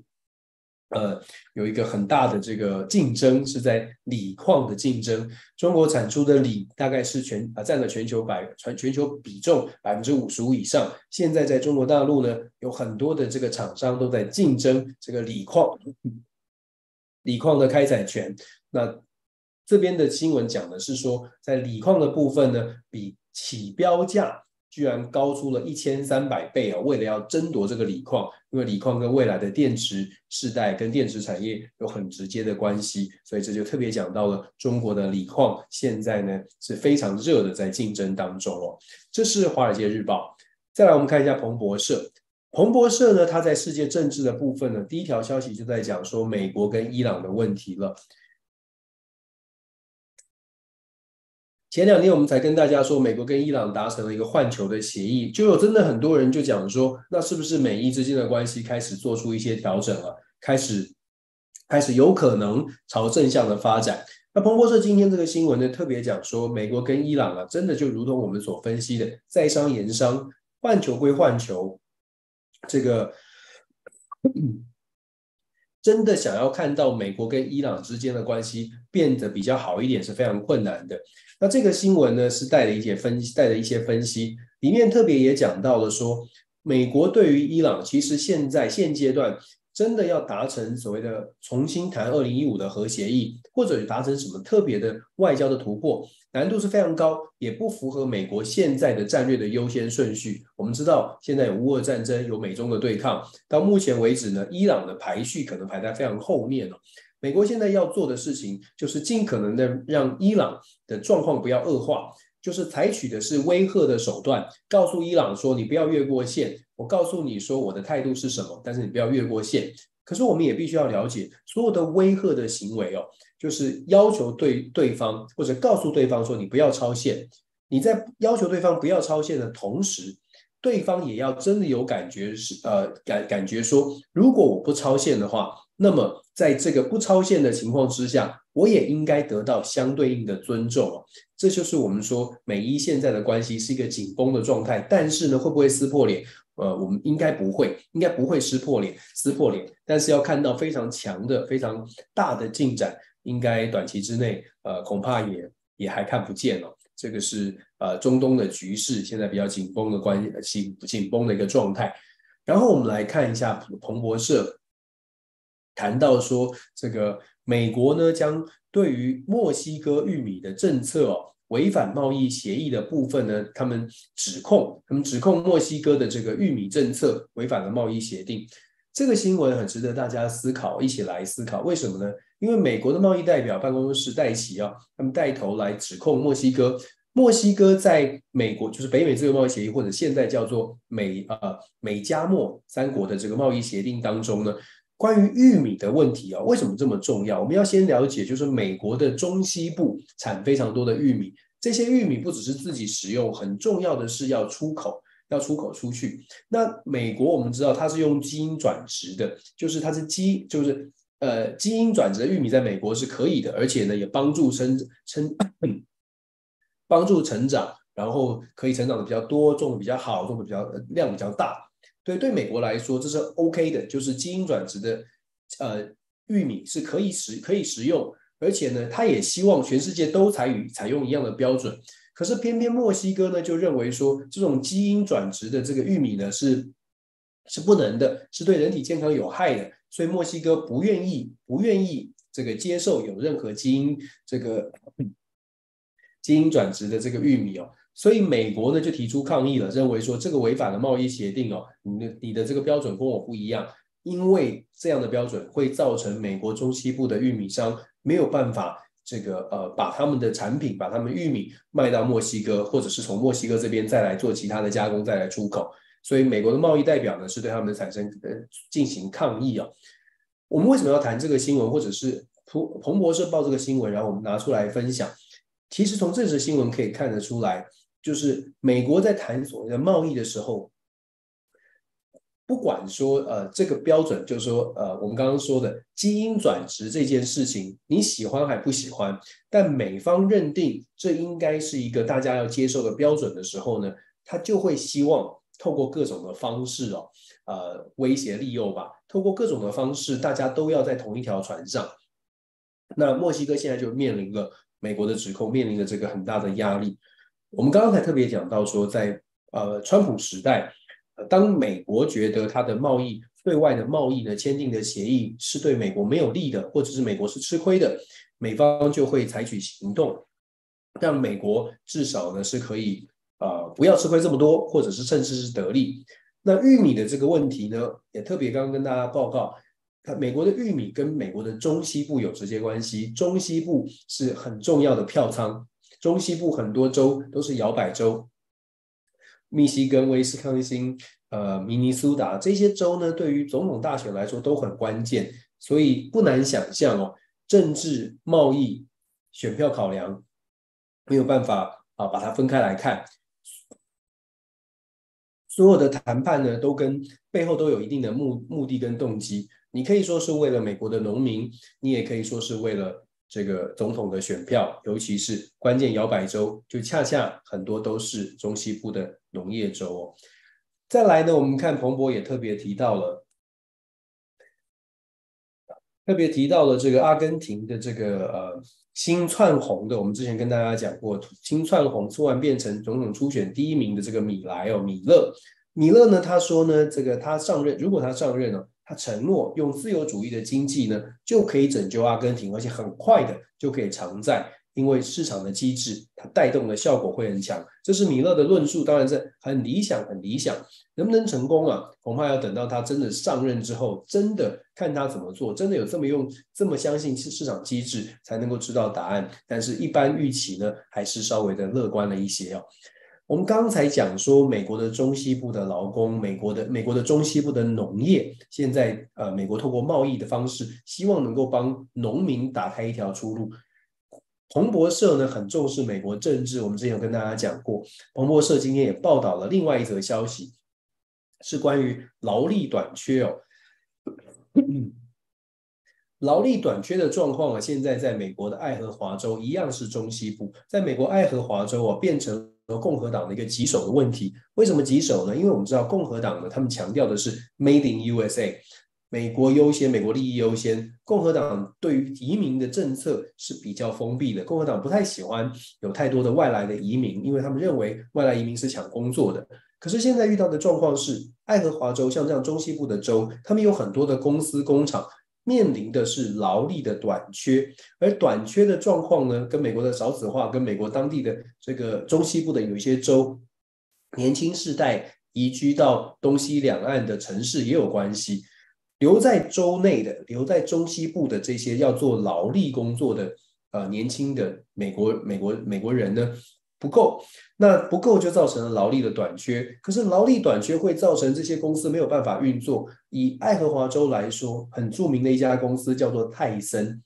呃有一个很大的这个竞争，是在锂矿的竞争。中国产出的锂大概是全啊占了全球百全全球比重百分之五十五以上。现在在中国大陆呢，有很多的这个厂商都在竞争这个锂矿，锂矿的开采权。那这边的新闻讲的是说，在锂矿的部分呢，比起标价居然高出了一千三百倍哦。为了要争夺这个锂矿，因为锂矿跟未来的电池世代跟电池产业有很直接的关系，所以这就特别讲到了中国的锂矿现在呢是非常热的，在竞争当中哦。这是《华尔街日报》。再来，我们看一下彭博社。彭博社呢，它在世界政治的部分呢，第一条消息就在讲说美国跟伊朗的问题了。前两天我们才跟大家说，美国跟伊朗达成了一个换球的协议，就有真的很多人就讲说，那是不是美伊之间的关系开始做出一些调整了？开始，开始有可能朝正向的发展。那彭博社今天这个新闻呢，特别讲说，美国跟伊朗啊，真的就如同我们所分析的，在商言商，换球归换球，这个。真的想要看到美国跟伊朗之间的关系变得比较好一点是非常困难的。那这个新闻呢，是带了一些分析，带了一些分析，里面特别也讲到了说，美国对于伊朗其实现在现阶段真的要达成所谓的重新谈二零一五的核协议，或者达成什么特别的外交的突破，难度是非常高，也不符合美国现在的战略的优先顺序。我们知道现在有乌俄战争，有美中的对抗，到目前为止呢，伊朗的排序可能排在非常后面哦。美国现在要做的事情，就是尽可能的让伊朗的状况不要恶化，就是采取的是威吓的手段，告诉伊朗说，你不要越过线，我告诉你说我的态度是什么，但是你不要越过线。可是我们也必须要了解，所有的威吓的行为哦，就是要求对对方或者告诉对方说，你不要超线。你在要求对方不要超线的同时，对方也要真的有感觉是呃感感觉说，如果我不超线的话。那么，在这个不超限的情况之下，我也应该得到相对应的尊重。这就是我们说美伊现在的关系是一个紧绷的状态。但是呢，会不会撕破脸？呃，我们应该不会，应该不会撕破脸，撕破脸。但是要看到非常强的、非常大的进展，应该短期之内，呃，恐怕也也还看不见了。这个是呃中东的局势现在比较紧绷的关系，紧紧绷的一个状态。然后我们来看一下彭博社。谈到说，这个美国呢，将对于墨西哥玉米的政策哦，违反贸易协议的部分呢，他们指控，他们指控墨西哥的这个玉米政策违反了贸易协定。这个新闻很值得大家思考，一起来思考为什么呢？因为美国的贸易代表办公室戴琪啊，他们带头来指控墨西哥，墨西哥在美国就是北美自由贸易协议，或者现在叫做美呃美加墨三国的这个贸易协定当中呢。关于玉米的问题啊，为什么这么重要？我们要先了解，就是美国的中西部产非常多的玉米，这些玉米不只是自己食用，很重要的是要出口，要出口出去。那美国我们知道它是用基因转植的，就是它是基，就是呃基因转植的玉米在美国是可以的，而且呢也帮助生成帮助成长，然后可以成长的比较多，种的比较好，种的比较量比较大。对，对美国来说，这是 OK 的，就是基因转植的，呃，玉米是可以食可以食用，而且呢，他也希望全世界都采与采用一样的标准。可是偏偏墨西哥呢，就认为说这种基因转植的这个玉米呢是是不能的，是对人体健康有害的，所以墨西哥不愿意不愿意这个接受有任何基因这个 基因转植的这个玉米哦。所以美国呢就提出抗议了，认为说这个违反了贸易协定哦，你的你的这个标准跟我不一样，因为这样的标准会造成美国中西部的玉米商没有办法这个呃把他们的产品把他们玉米卖到墨西哥，或者是从墨西哥这边再来做其他的加工再来出口，所以美国的贸易代表呢是对他们产生呃进行抗议哦。我们为什么要谈这个新闻，或者是彭彭博社报这个新闻，然后我们拿出来分享？其实从这则新闻可以看得出来。就是美国在谈所谓的贸易的时候，不管说呃这个标准，就是说呃我们刚刚说的基因转植这件事情，你喜欢还不喜欢？但美方认定这应该是一个大家要接受的标准的时候呢，他就会希望透过各种的方式哦，呃威胁利诱吧，透过各种的方式，大家都要在同一条船上。那墨西哥现在就面临了美国的指控，面临着这个很大的压力。我们刚刚才特别讲到说在，呃川普时代，当美国觉得它的贸易对外的贸易呢签订的协议是对美国没有利的，或者是美国是吃亏的，美方就会采取行动，让美国至少呢是可以呃不要吃亏这么多，或者是甚至是得利。那玉米的这个问题呢，也特别刚刚跟大家报告，美国的玉米跟美国的中西部有直接关系，中西部是很重要的票仓。中西部很多州都是摇摆州，密西根、威斯康星、呃、明尼苏达这些州呢，对于总统大选来说都很关键，所以不难想象哦，政治、贸易、选票考量没有办法啊把它分开来看，所有的谈判呢都跟背后都有一定的目目的跟动机，你可以说是为了美国的农民，你也可以说是为了。这个总统的选票，尤其是关键摇摆州，就恰恰很多都是中西部的农业州哦。再来呢，我们看彭博也特别提到了，特别提到了这个阿根廷的这个呃新窜红的，我们之前跟大家讲过，新窜红突然变成总统初选第一名的这个米莱哦，米勒，米勒呢，他说呢，这个他上任，如果他上任呢，他承诺用自由主义的经济呢，就可以拯救阿根廷，而且很快的就可以偿债。因为市场的机制，它带动的效果会很强，这是米勒的论述，当然是很理想，很理想。能不能成功啊？恐怕要等到他真的上任之后，真的看他怎么做，真的有这么用，这么相信市场机制，才能够知道答案。但是，一般预期呢，还是稍微的乐观了一些哦。我们刚才讲说，美国的中西部的劳工，美国的美国的中西部的农业，现在呃，美国透过贸易的方式，希望能够帮农民打开一条出路。彭博社呢，很重视美国政治，我们之前有跟大家讲过。彭博社今天也报道了另外一则消息，是关于劳力短缺哦。劳力短缺的状况啊，现在在美国的爱荷华州一样是中西部，在美国爱荷华州啊，变成和共和党的一个棘手的问题。为什么棘手呢？因为我们知道共和党呢，他们强调的是 Made in USA。美国优先，美国利益优先。共和党对于移民的政策是比较封闭的，共和党不太喜欢有太多的外来的移民，因为他们认为外来移民是抢工作的。可是现在遇到的状况是，爱荷华州像这样中西部的州，他们有很多的公司工厂面临的是劳力的短缺，而短缺的状况呢，跟美国的少子化，跟美国当地的这个中西部的有一些州年轻世代移居到东西两岸的城市也有关系。留在州内的、留在中西部的这些要做劳力工作的呃年轻的美国美国美国人呢不够，那不够就造成了劳力的短缺。可是劳力短缺会造成这些公司没有办法运作。以爱荷华州来说，很著名的一家公司叫做泰森。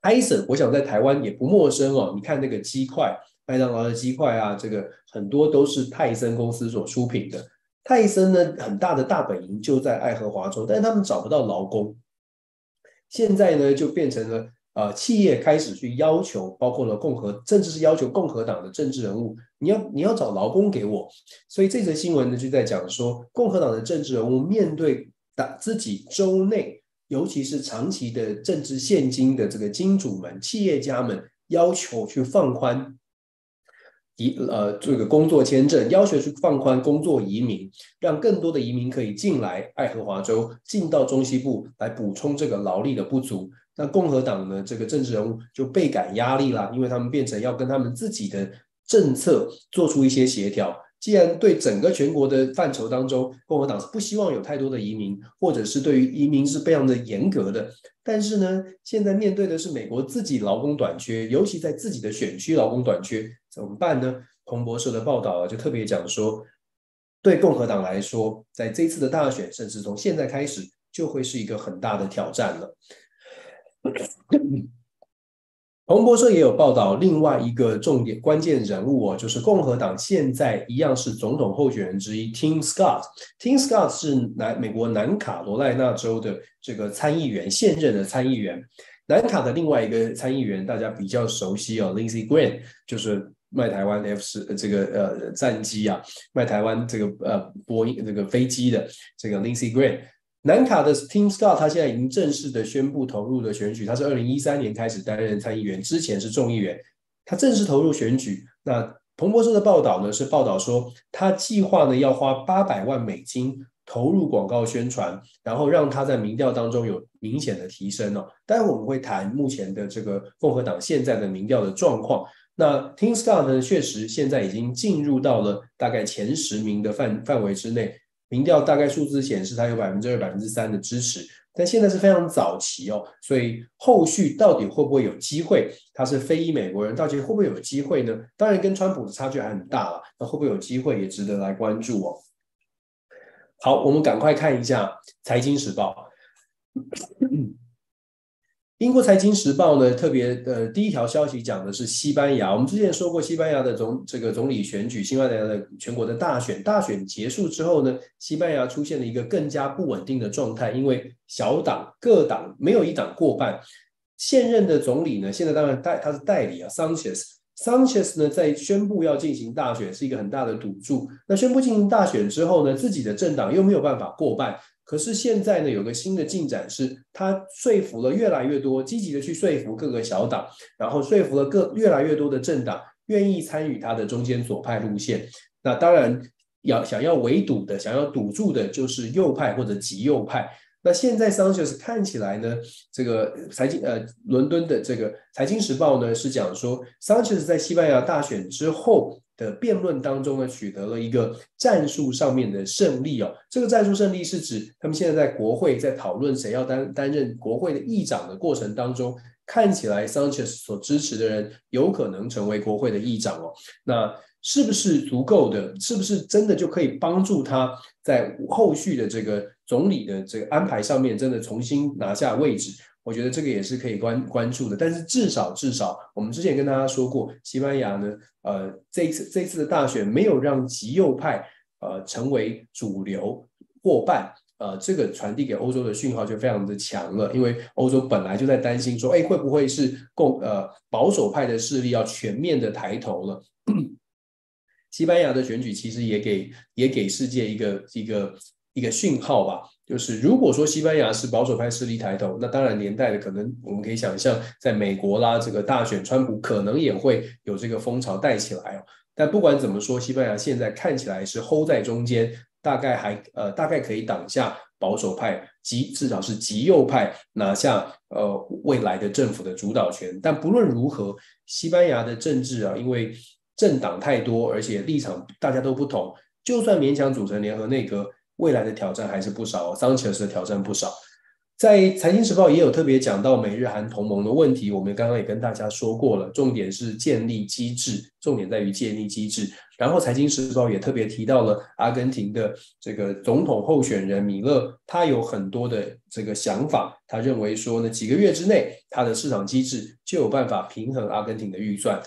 泰森，我想在台湾也不陌生哦。你看那个鸡块，麦当劳的鸡块啊，这个很多都是泰森公司所出品的。泰森呢，很大的大本营就在爱荷华州，但是他们找不到劳工。现在呢，就变成了呃，企业开始去要求，包括了共和，甚至是要求共和党的政治人物，你要你要找劳工给我。所以这则新闻呢，就在讲说，共和党的政治人物面对打自己州内，尤其是长期的政治现金的这个金主们、企业家们，要求去放宽。移呃，这个工作签证要求去放宽工作移民，让更多的移民可以进来爱荷华州，进到中西部来补充这个劳力的不足。那共和党呢，这个政治人物就倍感压力啦，因为他们变成要跟他们自己的政策做出一些协调。既然对整个全国的范畴当中，共和党是不希望有太多的移民，或者是对于移民是非常的严格的。但是呢，现在面对的是美国自己劳工短缺，尤其在自己的选区劳工短缺。怎么办呢？彭博社的报道啊，就特别讲说，对共和党来说，在这次的大选，甚至从现在开始，就会是一个很大的挑战了。彭博社也有报道，另外一个重点关键人物哦，就是共和党现在一样是总统候选人之一，Tim Scott。Tim Scott 是南美国南卡罗来纳州的这个参议员，现任的参议员。南卡的另外一个参议员，大家比较熟悉哦，Lindsey Graham，就是。卖台湾 F 十这个呃战机啊，卖台湾这个呃波音这个飞机的这个 Lindsey Graham，南卡的 Tim Scott，他现在已经正式的宣布投入了选举。他是二零一三年开始担任参议员，之前是众议员，他正式投入选举。那彭博社的报道呢，是报道说他计划呢要花八百万美金投入广告宣传，然后让他在民调当中有明显的提升哦。待会我们会谈目前的这个共和党现在的民调的状况。那 Tim Scott 呢，确实现在已经进入到了大概前十名的范范围之内。民调大概数字显示，它有百分之二、百分之三的支持，但现在是非常早期哦，所以后续到底会不会有机会？他是非裔美国人，到底会不会有机会呢？当然跟川普的差距还很大了，那会不会有机会也值得来关注哦。好，我们赶快看一下《财经时报》。英国财经时报呢，特别呃第一条消息讲的是西班牙。我们之前说过，西班牙的总这个总理选举，西班牙的全国的大选，大选结束之后呢，西班牙出现了一个更加不稳定的状态，因为小党各党没有一党过半。现任的总理呢，现在当然代他是代理啊，Sanchez，Sanchez 呢在宣布要进行大选是一个很大的赌注。那宣布进行大选之后呢，自己的政党又没有办法过半。可是现在呢，有个新的进展是，他说服了越来越多，积极的去说服各个小党，然后说服了各越来越多的政党愿意参与他的中间左派路线。那当然要想要围堵的，想要堵住的就是右派或者极右派。那现在桑切斯看起来呢，这个财经呃伦敦的这个财经时报呢是讲说，桑切斯在西班牙大选之后的辩论当中呢，取得了一个战术上面的胜利哦。这个战术胜利是指他们现在在国会在讨论谁要担担任国会的议长的过程当中，看起来桑切斯所支持的人有可能成为国会的议长哦。那是不是足够的？是不是真的就可以帮助他在后续的这个总理的这个安排上面，真的重新拿下位置？我觉得这个也是可以关关注的。但是至少至少，我们之前跟大家说过，西班牙呢，呃，这一次这一次的大选没有让极右派呃成为主流过半，呃，这个传递给欧洲的讯号就非常的强了。因为欧洲本来就在担心说，哎，会不会是共呃保守派的势力要全面的抬头了？西班牙的选举其实也给也给世界一个一个一个讯号吧，就是如果说西班牙是保守派势力抬头，那当然年代的可能我们可以想象，在美国啦这个大选，川普可能也会有这个风潮带起来哦。但不管怎么说，西班牙现在看起来是 hold 在中间，大概还呃大概可以挡下保守派极至少是极右派拿下呃未来的政府的主导权。但不论如何，西班牙的政治啊，因为政党太多，而且立场大家都不同，就算勉强组成联合内阁，未来的挑战还是不少。哦，桑切斯的挑战不少，在《财经时报》也有特别讲到美日韩同盟的问题。我们刚刚也跟大家说过了，重点是建立机制，重点在于建立机制。然后，《财经时报》也特别提到了阿根廷的这个总统候选人米勒，他有很多的这个想法。他认为说呢，几个月之内，他的市场机制就有办法平衡阿根廷的预算。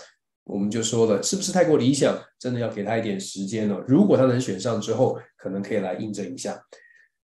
我们就说了，是不是太过理想？真的要给他一点时间了。如果他能选上之后，可能可以来印证一下。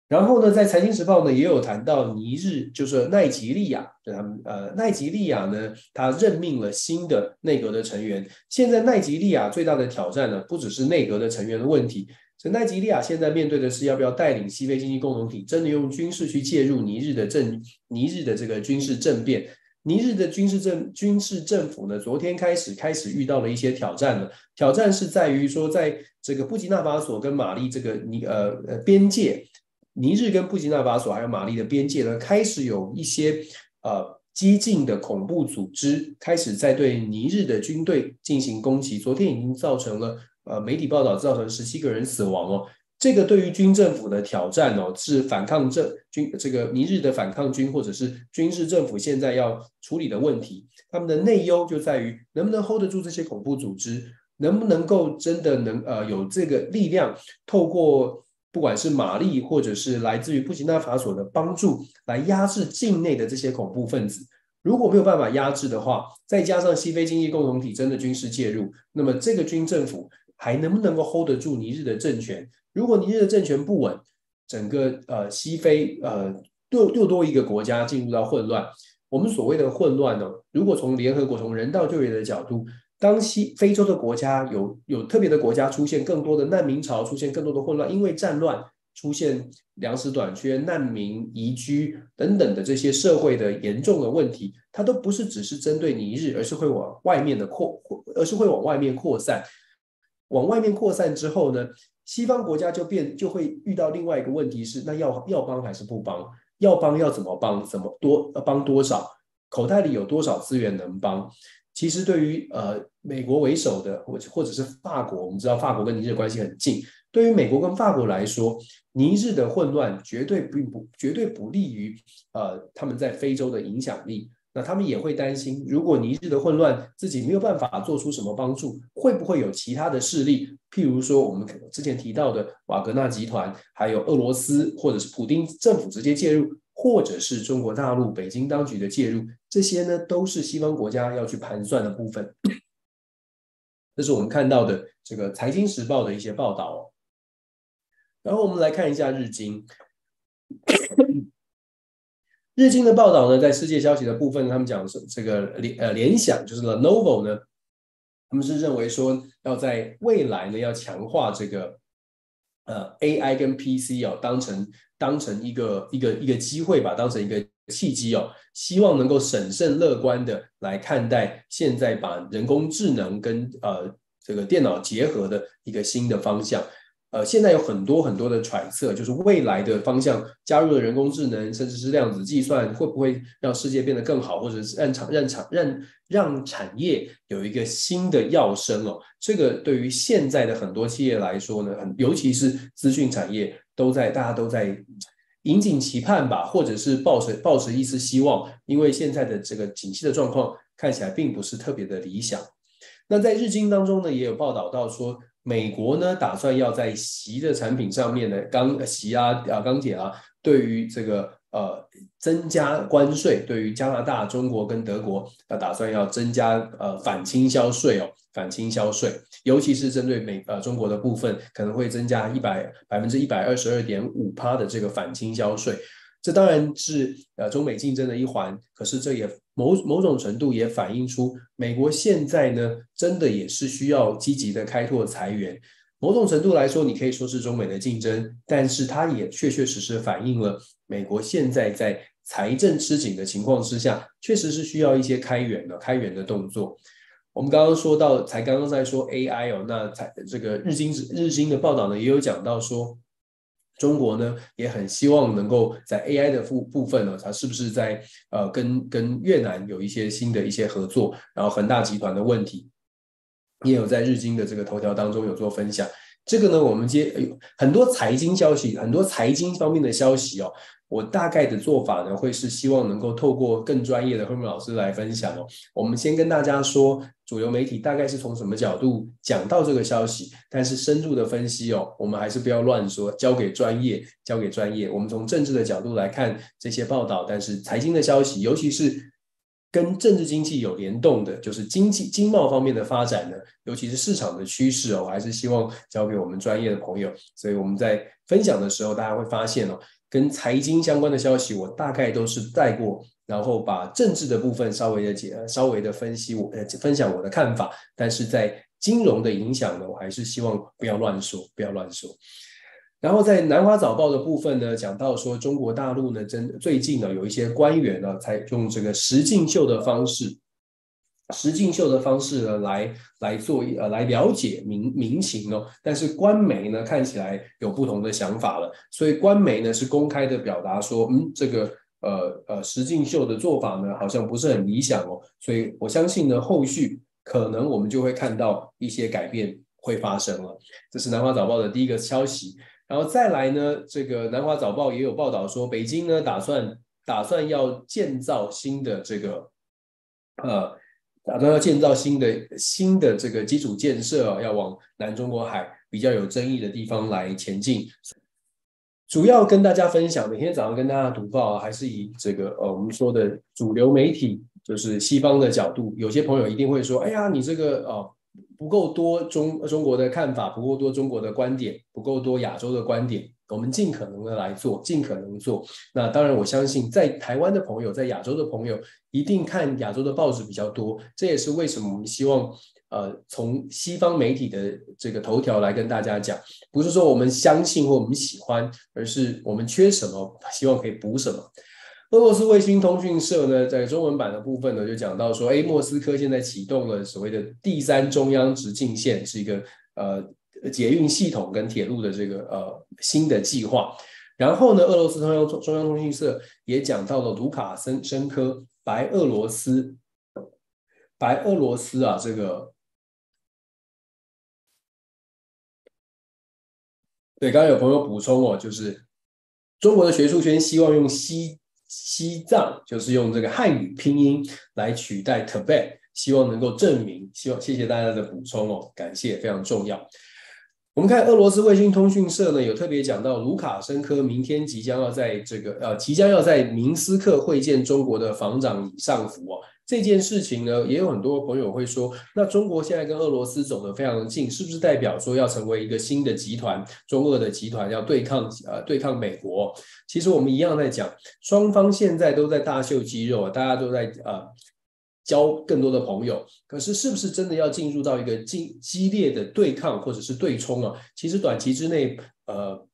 然后呢，在《财经时报》呢也有谈到尼日，就是奈及利亚，就他们呃奈及利亚呢，他任命了新的内阁的成员。现在奈及利亚最大的挑战呢，不只是内阁的成员的问题，这奈及利亚现在面对的是要不要带领西非经济共同体，真的用军事去介入尼日的政尼日的这个军事政变。尼日的军事政军事政府呢，昨天开始开始遇到了一些挑战了。挑战是在于说，在这个布吉纳法索跟马利这个尼呃呃边界，尼日跟布吉纳法索还有马利的边界呢，开始有一些呃激进的恐怖组织开始在对尼日的军队进行攻击。昨天已经造成了呃媒体报道造成十七个人死亡哦。这个对于军政府的挑战哦，是反抗政军这个尼日的反抗军或者是军事政府现在要处理的问题。他们的内忧就在于能不能 hold 得住这些恐怖组织，能不能够真的能呃有这个力量，透过不管是马力或者是来自于布吉纳法索的帮助，来压制境内的这些恐怖分子。如果没有办法压制的话，再加上西非经济共同体真的军事介入，那么这个军政府还能不能够 hold 得住尼日的政权？如果尼日的政权不稳，整个呃西非呃又又多一个国家进入到混乱。我们所谓的混乱呢，如果从联合国从人道救援的角度，当西非洲的国家有有特别的国家出现更多的难民潮，出现更多的混乱，因为战乱出现粮食短缺、难民移居等等的这些社会的严重的问题，它都不是只是针对尼日，而是会往外面的扩，而是会往外面扩散。往外面扩散之后呢，西方国家就变就会遇到另外一个问题是，那要要帮还是不帮？要帮要怎么帮？怎么多帮多少？口袋里有多少资源能帮？其实对于呃美国为首的或或者是法国，我们知道法国跟尼日关系很近。对于美国跟法国来说，尼日的混乱绝对并不绝对不利于呃他们在非洲的影响力。那他们也会担心，如果尼日的混乱自己没有办法做出什么帮助，会不会有其他的势力，譬如说我们之前提到的瓦格纳集团，还有俄罗斯或者是普丁政府直接介入，或者是中国大陆北京当局的介入，这些呢都是西方国家要去盘算的部分。这是我们看到的这个《财经时报》的一些报道。然后我们来看一下日经。日经的报道呢，在世界消息的部分，他们讲是这个联呃联想，就是 Lenovo 呢，他们是认为说要在未来呢要强化这个呃 AI 跟 PC 哦当成当成一个一个一个机会吧，当成一个契机哦，希望能够审慎乐观的来看待现在把人工智能跟呃这个电脑结合的一个新的方向。呃，现在有很多很多的揣测，就是未来的方向加入了人工智能，甚至是量子计算，会不会让世界变得更好，或者是让产让产让让产业有一个新的跃升哦？这个对于现在的很多企业来说呢，很尤其是资讯产业，都在大家都在引颈期盼吧，或者是抱持抱持一丝希望，因为现在的这个景气的状况看起来并不是特别的理想。那在日经当中呢，也有报道到说。美国呢，打算要在锡的产品上面呢，钢锡啊啊钢铁啊，对于这个呃增加关税，对于加拿大、中国跟德国啊，打算要增加呃反倾销税哦，反倾销税，尤其是针对美呃中国的部分，可能会增加一百百分之一百二十二点五趴的这个反倾销税。这当然是呃中美竞争的一环，可是这也某某种程度也反映出美国现在呢，真的也是需要积极的开拓财源。某种程度来说，你可以说是中美的竞争，但是它也确确实实反映了美国现在在财政吃紧的情况之下，确实是需要一些开源的开源的动作。我们刚刚说到，才刚刚在说 AI 哦，那才这个日经日经的报道呢，也有讲到说。中国呢也很希望能够在 AI 的部部分呢，它是不是在呃跟跟越南有一些新的一些合作？然后恒大集团的问题也有在日经的这个头条当中有做分享。这个呢，我们接很多财经消息，很多财经方面的消息哦。我大概的做法呢，会是希望能够透过更专业的慧敏老师来分享哦。我们先跟大家说，主流媒体大概是从什么角度讲到这个消息，但是深入的分析哦，我们还是不要乱说，交给专业，交给专业。我们从政治的角度来看这些报道，但是财经的消息，尤其是跟政治经济有联动的，就是经济经贸方面的发展呢，尤其是市场的趋势哦，我还是希望交给我们专业的朋友。所以我们在分享的时候，大家会发现哦。跟财经相关的消息，我大概都是带过，然后把政治的部分稍微的解，稍微的分析我呃分享我的看法。但是在金融的影响呢，我还是希望不要乱说，不要乱说。然后在南华早报的部分呢，讲到说中国大陆呢，真最近呢有一些官员呢，采用这个实境秀的方式。实境秀的方式呢，来来做呃来了解民民情哦，但是官媒呢看起来有不同的想法了，所以官媒呢是公开的表达说，嗯，这个呃呃实境秀的做法呢好像不是很理想哦，所以我相信呢后续可能我们就会看到一些改变会发生了。这是南华早报的第一个消息，然后再来呢，这个南华早报也有报道说，北京呢打算打算要建造新的这个呃。打算要建造新的新的这个基础建设，要往南中国海比较有争议的地方来前进。主要跟大家分享，每天早上跟大家读报啊，还是以这个呃我们说的主流媒体，就是西方的角度。有些朋友一定会说：“哎呀，你这个呃不够多中中国的看法，不够多中国的观点，不够多亚洲的观点。”我们尽可能的来做，尽可能做。那当然，我相信在台湾的朋友，在亚洲的朋友，一定看亚洲的报纸比较多。这也是为什么我们希望，呃，从西方媒体的这个头条来跟大家讲，不是说我们相信或我们喜欢，而是我们缺什么，希望可以补什么。俄罗斯卫星通讯社呢，在中文版的部分呢，就讲到说，哎，莫斯科现在启动了所谓的第三中央直径线，是一个呃。捷运系统跟铁路的这个呃新的计划，然后呢，俄罗斯中央中央通讯社也讲到了卢卡申申科白俄罗斯白俄罗斯啊，这个对，刚刚有朋友补充哦，就是中国的学术圈希望用西西藏，就是用这个汉语拼音来取代 Tibet，希望能够证明，希望谢谢大家的补充哦，感谢，非常重要。我们看俄罗斯卫星通讯社呢，有特别讲到卢卡申科明天即将要在这个呃，即将要在明斯克会见中国的防长李尚福哦。这件事情呢，也有很多朋友会说，那中国现在跟俄罗斯走得非常近，是不是代表说要成为一个新的集团，中俄的集团要对抗呃对抗美国？其实我们一样在讲，双方现在都在大秀肌肉，大家都在呃。交更多的朋友，可是是不是真的要进入到一个激激烈的对抗或者是对冲啊？其实短期之内，呃，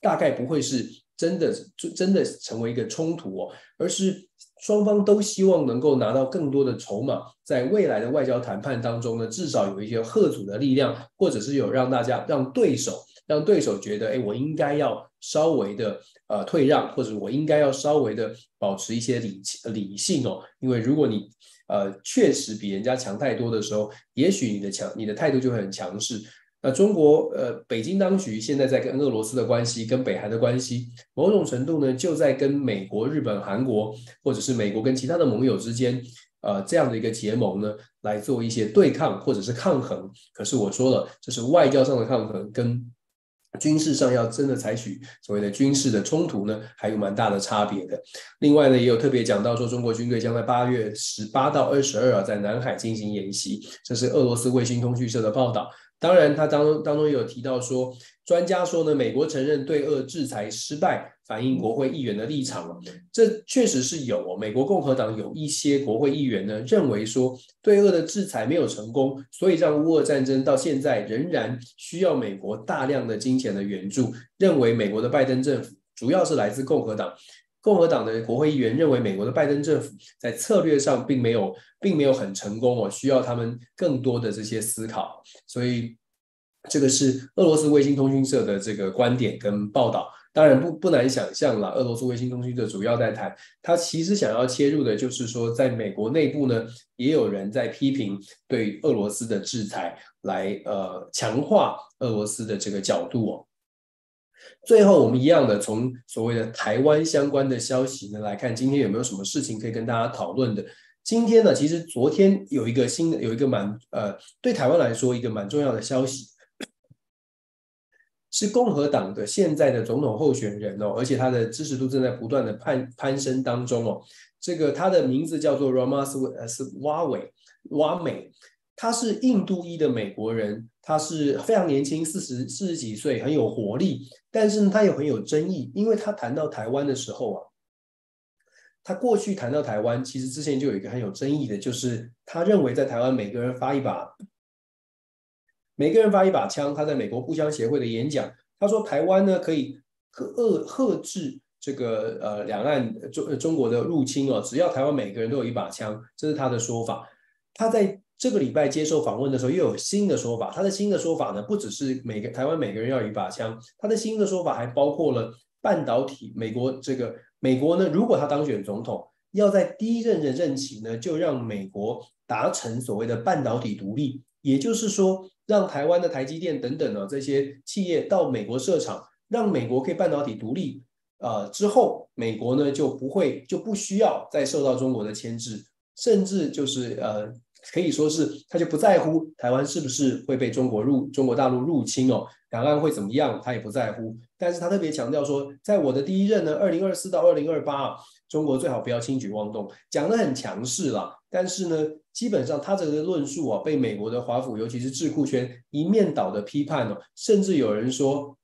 大概不会是真的就真的成为一个冲突哦，而是双方都希望能够拿到更多的筹码，在未来的外交谈判当中呢，至少有一些贺阻的力量，或者是有让大家让对手让对手觉得，哎，我应该要稍微的呃退让，或者我应该要稍微的保持一些理理性哦，因为如果你呃确实比人家强太多的时候，也许你的强你的态度就会很强势。那中国呃，北京当局现在在跟俄罗斯的关系，跟北韩的关系，某种程度呢，就在跟美国、日本、韩国，或者是美国跟其他的盟友之间，呃，这样的一个结盟呢，来做一些对抗或者是抗衡。可是我说了，这是外交上的抗衡，跟军事上要真的采取所谓的军事的冲突呢，还有蛮大的差别的。另外呢，也有特别讲到说，中国军队将在八月十八到二十二啊，在南海进行演习，这是俄罗斯卫星通讯社的报道。当然，他当中当中有提到说，专家说呢，美国承认对俄制裁失败，反映国会议员的立场了。这确实是有哦。美国共和党有一些国会议员呢，认为说对俄的制裁没有成功，所以让乌俄战争到现在仍然需要美国大量的金钱的援助。认为美国的拜登政府主要是来自共和党。共和党的国会议员认为，美国的拜登政府在策略上并没有，并没有很成功哦，需要他们更多的这些思考。所以，这个是俄罗斯卫星通讯社的这个观点跟报道。当然不不难想象了，俄罗斯卫星通讯社主要在谈，他其实想要切入的就是说，在美国内部呢，也有人在批评对俄罗斯的制裁，来呃强化俄罗斯的这个角度哦。最后，我们一样的从所谓的台湾相关的消息呢来看，今天有没有什么事情可以跟大家讨论的？今天呢，其实昨天有一个新的，有一个蛮呃，对台湾来说一个蛮重要的消息，是共和党的现在的总统候选人哦，而且他的支持度正在不断的攀攀升当中哦。这个他的名字叫做 Ramas 呃是挖伟挖美，他是印度裔的美国人。他是非常年轻，四十四十几岁，很有活力，但是呢，他也很有争议，因为他谈到台湾的时候啊，他过去谈到台湾，其实之前就有一个很有争议的，就是他认为在台湾每个人发一把，每个人发一把枪。他在美国步枪协会的演讲，他说台湾呢可以遏遏制这个呃两岸中中国的入侵哦，只要台湾每个人都有一把枪，这是他的说法。他在。这个礼拜接受访问的时候，又有新的说法。他的新的说法呢，不只是每个台湾每个人要一把枪，他的新的说法还包括了半导体。美国这个美国呢，如果他当选总统，要在第一任的任期呢，就让美国达成所谓的半导体独立，也就是说，让台湾的台积电等等的这些企业到美国设厂，让美国可以半导体独立。呃，之后美国呢就不会就不需要再受到中国的牵制，甚至就是呃。可以说是他就不在乎台湾是不是会被中国入中国大陆入侵哦，两岸会怎么样，他也不在乎。但是他特别强调说，在我的第一任呢，二零二四到二零二八，中国最好不要轻举妄动，讲得很强势了。但是呢，基本上他这个论述啊，被美国的华府，尤其是智库圈一面倒的批判哦，甚至有人说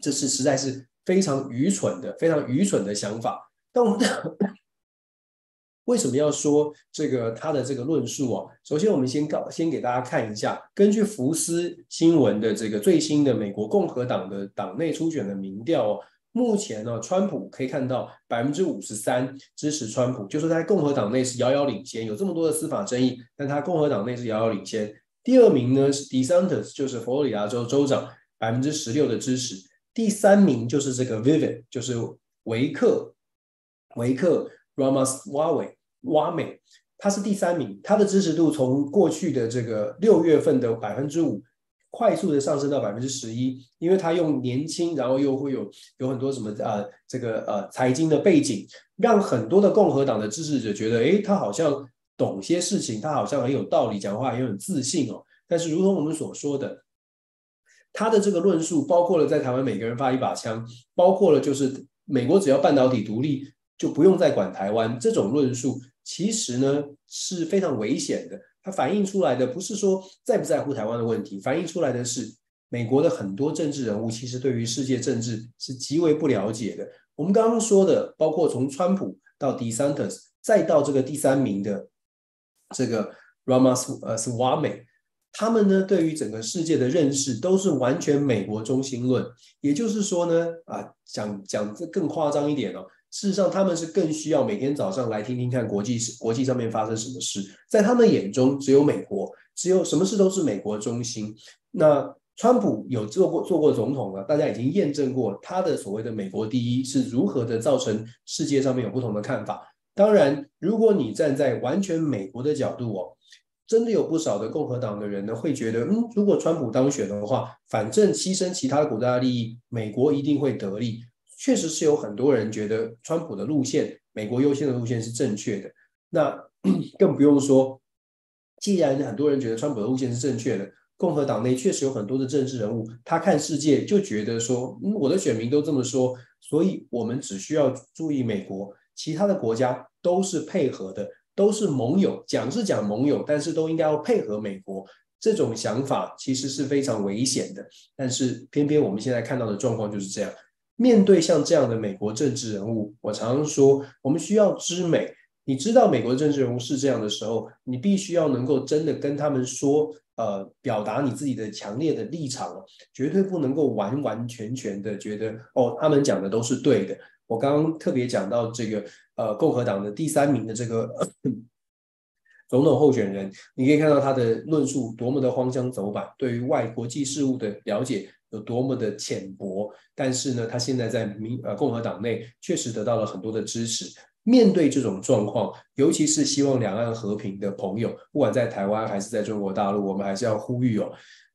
这是实在是非常愚蠢的、非常愚蠢的想法。但我们。为什么要说这个他的这个论述啊？首先，我们先搞先给大家看一下，根据福斯新闻的这个最新的美国共和党的党内初选的民调哦，目前呢，川普可以看到百分之五十三支持川普，就是在共和党内是遥遥领先。有这么多的司法争议，但他共和党内是遥遥领先。第二名呢是 DeSantis，就是佛罗里达州州长，百分之十六的支持。第三名就是这个 Vivek，就是维克维克 Ramaswamy。挖美，他是第三名，他的支持度从过去的这个六月份的百分之五，快速的上升到百分之十一，因为他用年轻，然后又会有有很多什么呃这个呃财经的背景，让很多的共和党的支持者觉得，诶，他好像懂些事情，他好像很有道理，讲话也很自信哦。但是，如同我们所说的，他的这个论述包括了在台湾每个人发一把枪，包括了就是美国只要半导体独立就不用再管台湾这种论述。其实呢是非常危险的，它反映出来的不是说在不在乎台湾的问题，反映出来的是美国的很多政治人物其实对于世界政治是极为不了解的。我们刚刚说的，包括从川普到 DeSantis，再到这个第三名的这个 Ramaswamy，他们呢对于整个世界的认识都是完全美国中心论。也就是说呢，啊，讲讲这更夸张一点哦，事实上他们是更需要每天早上来听听看国际国际上面发生什么事，在他们眼中只有美国，只有什么事都是美国中心。那川普有做过做过总统了，大家已经验证过他的所谓的美国第一是如何的造成世界上面有不同的看法。当然，如果你站在完全美国的角度哦，真的有不少的共和党的人呢会觉得，嗯，如果川普当选的话，反正牺牲其他国家的利益，美国一定会得利。确实是有很多人觉得川普的路线，美国优先的路线是正确的。那 更不用说，既然很多人觉得川普的路线是正确的。共和党内确实有很多的政治人物，他看世界就觉得说，嗯，我的选民都这么说，所以我们只需要注意美国，其他的国家都是配合的，都是盟友，讲是讲盟友，但是都应该要配合美国。这种想法其实是非常危险的。但是偏偏我们现在看到的状况就是这样，面对像这样的美国政治人物，我常常说，我们需要知美。你知道美国政治人物是这样的时候，你必须要能够真的跟他们说，呃，表达你自己的强烈的立场，绝对不能够完完全全的觉得哦，他们讲的都是对的。我刚刚特别讲到这个，呃，共和党的第三名的这个总统候选人，你可以看到他的论述多么的荒腔走板，对于外国际事务的了解有多么的浅薄，但是呢，他现在在民呃共和党内确实得到了很多的支持。面对这种状况，尤其是希望两岸和平的朋友，不管在台湾还是在中国大陆，我们还是要呼吁哦。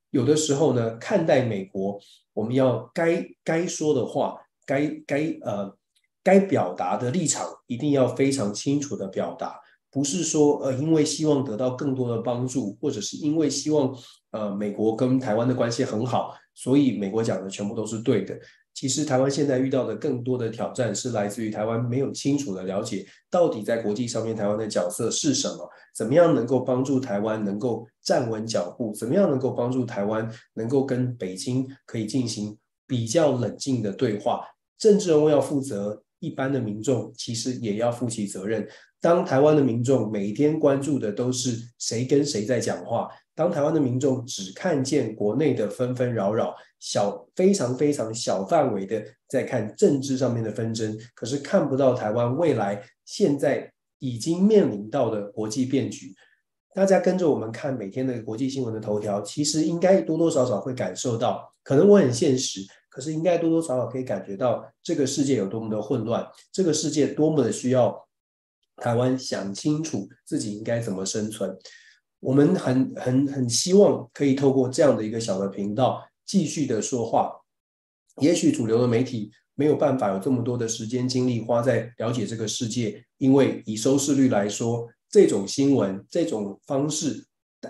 有的时候呢，看待美国，我们要该该说的话，该该呃该表达的立场，一定要非常清楚的表达，不是说呃因为希望得到更多的帮助，或者是因为希望呃美国跟台湾的关系很好，所以美国讲的全部都是对的。其实台湾现在遇到的更多的挑战是来自于台湾没有清楚的了解，到底在国际上面台湾的角色是什么？怎么样能够帮助台湾能够站稳脚步？怎么样能够帮助台湾能够跟北京可以进行比较冷静的对话？政治人物要负责，一般的民众其实也要负起责任。当台湾的民众每天关注的都是谁跟谁在讲话。当台湾的民众只看见国内的纷纷扰扰，小非常非常小范围的在看政治上面的纷争，可是看不到台湾未来现在已经面临到的国际变局。大家跟着我们看每天的国际新闻的头条，其实应该多多少少会感受到，可能我很现实，可是应该多多少少可以感觉到这个世界有多么的混乱，这个世界多么的需要台湾想清楚自己应该怎么生存。我们很很很希望可以透过这样的一个小的频道继续的说话。也许主流的媒体没有办法有这么多的时间精力花在了解这个世界，因为以收视率来说，这种新闻这种方式，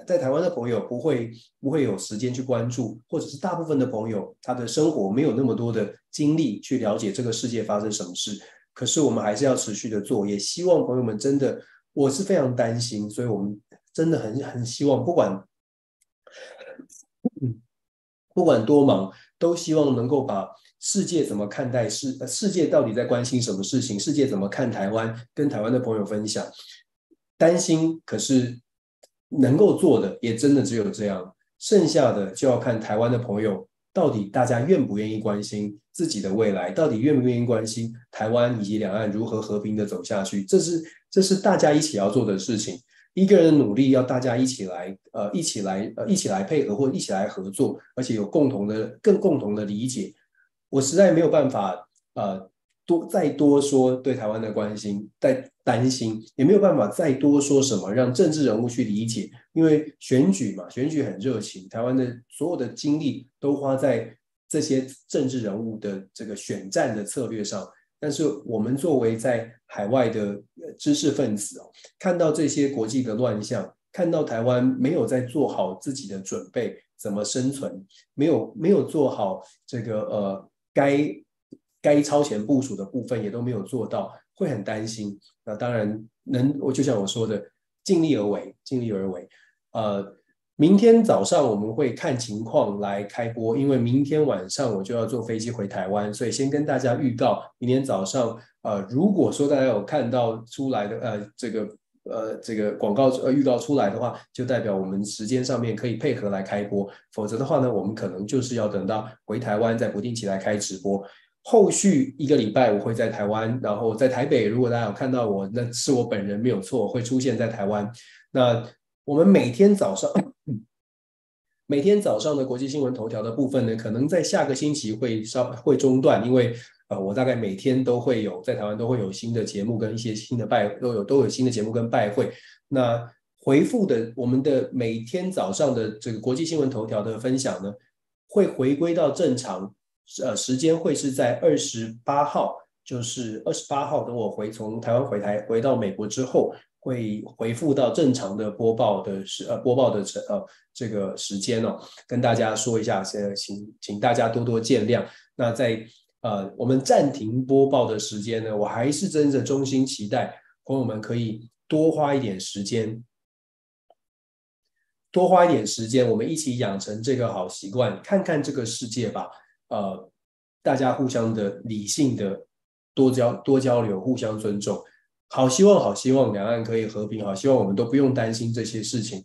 在台湾的朋友不会不会有时间去关注，或者是大部分的朋友他的生活没有那么多的精力去了解这个世界发生什么事。可是我们还是要持续的做，也希望朋友们真的，我是非常担心，所以我们。真的很很希望，不管不管多忙，都希望能够把世界怎么看待世世界到底在关心什么事情，世界怎么看台湾，跟台湾的朋友分享。担心，可是能够做的也真的只有这样，剩下的就要看台湾的朋友到底大家愿不愿意关心自己的未来，到底愿不愿意关心台湾以及两岸如何和平的走下去。这是这是大家一起要做的事情。一个人的努力要大家一起来，呃，一起来，呃，一起来配合或一起来合作，而且有共同的、更共同的理解。我实在没有办法，呃，多再多说对台湾的关心、再担心，也没有办法再多说什么让政治人物去理解，因为选举嘛，选举很热情，台湾的所有的精力都花在这些政治人物的这个选战的策略上。但是我们作为在海外的知识分子哦，看到这些国际的乱象，看到台湾没有在做好自己的准备，怎么生存，没有没有做好这个呃该该超前部署的部分，也都没有做到，会很担心。那当然能，我就像我说的，尽力而为，尽力而为，呃。明天早上我们会看情况来开播，因为明天晚上我就要坐飞机回台湾，所以先跟大家预告，明天早上，呃，如果说大家有看到出来的，呃，这个呃这个广告呃预告出来的话，就代表我们时间上面可以配合来开播，否则的话呢，我们可能就是要等到回台湾再不定期来开直播。后续一个礼拜我会在台湾，然后在台北，如果大家有看到我，那是我本人没有错，会出现在台湾。那我们每天早上。每天早上的国际新闻头条的部分呢，可能在下个星期会稍会中断，因为呃，我大概每天都会有在台湾都会有新的节目跟一些新的拜都有都有新的节目跟拜会。那回复的我们的每天早上的这个国际新闻头条的分享呢，会回归到正常，呃，时间会是在二十八号，就是二十八号等我回从台湾回台回到美国之后。会回复到正常的播报的时呃播报的呃这个时间哦，跟大家说一下，现在请请大家多多见谅。那在呃我们暂停播报的时间呢，我还是真的衷心期待朋友们可以多花一点时间，多花一点时间，我们一起养成这个好习惯，看看这个世界吧。呃，大家互相的理性的多交多交流，互相尊重。好希望，好希望两岸可以和平。好希望我们都不用担心这些事情。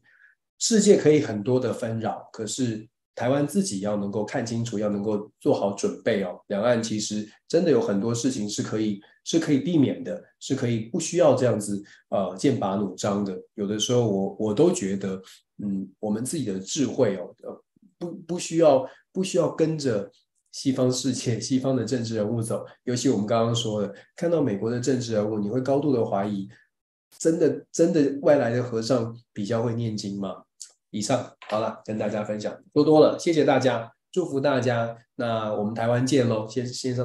世界可以很多的纷扰，可是台湾自己要能够看清楚，要能够做好准备哦。两岸其实真的有很多事情是可以是可以避免的，是可以不需要这样子呃剑拔弩张的。有的时候我我都觉得，嗯，我们自己的智慧哦，呃，不不需要不需要跟着。西方世界、西方的政治人物走，尤其我们刚刚说的，看到美国的政治人物，你会高度的怀疑，真的真的外来的和尚比较会念经吗？以上好了，跟大家分享多多了，谢谢大家，祝福大家，那我们台湾见喽，先先上的。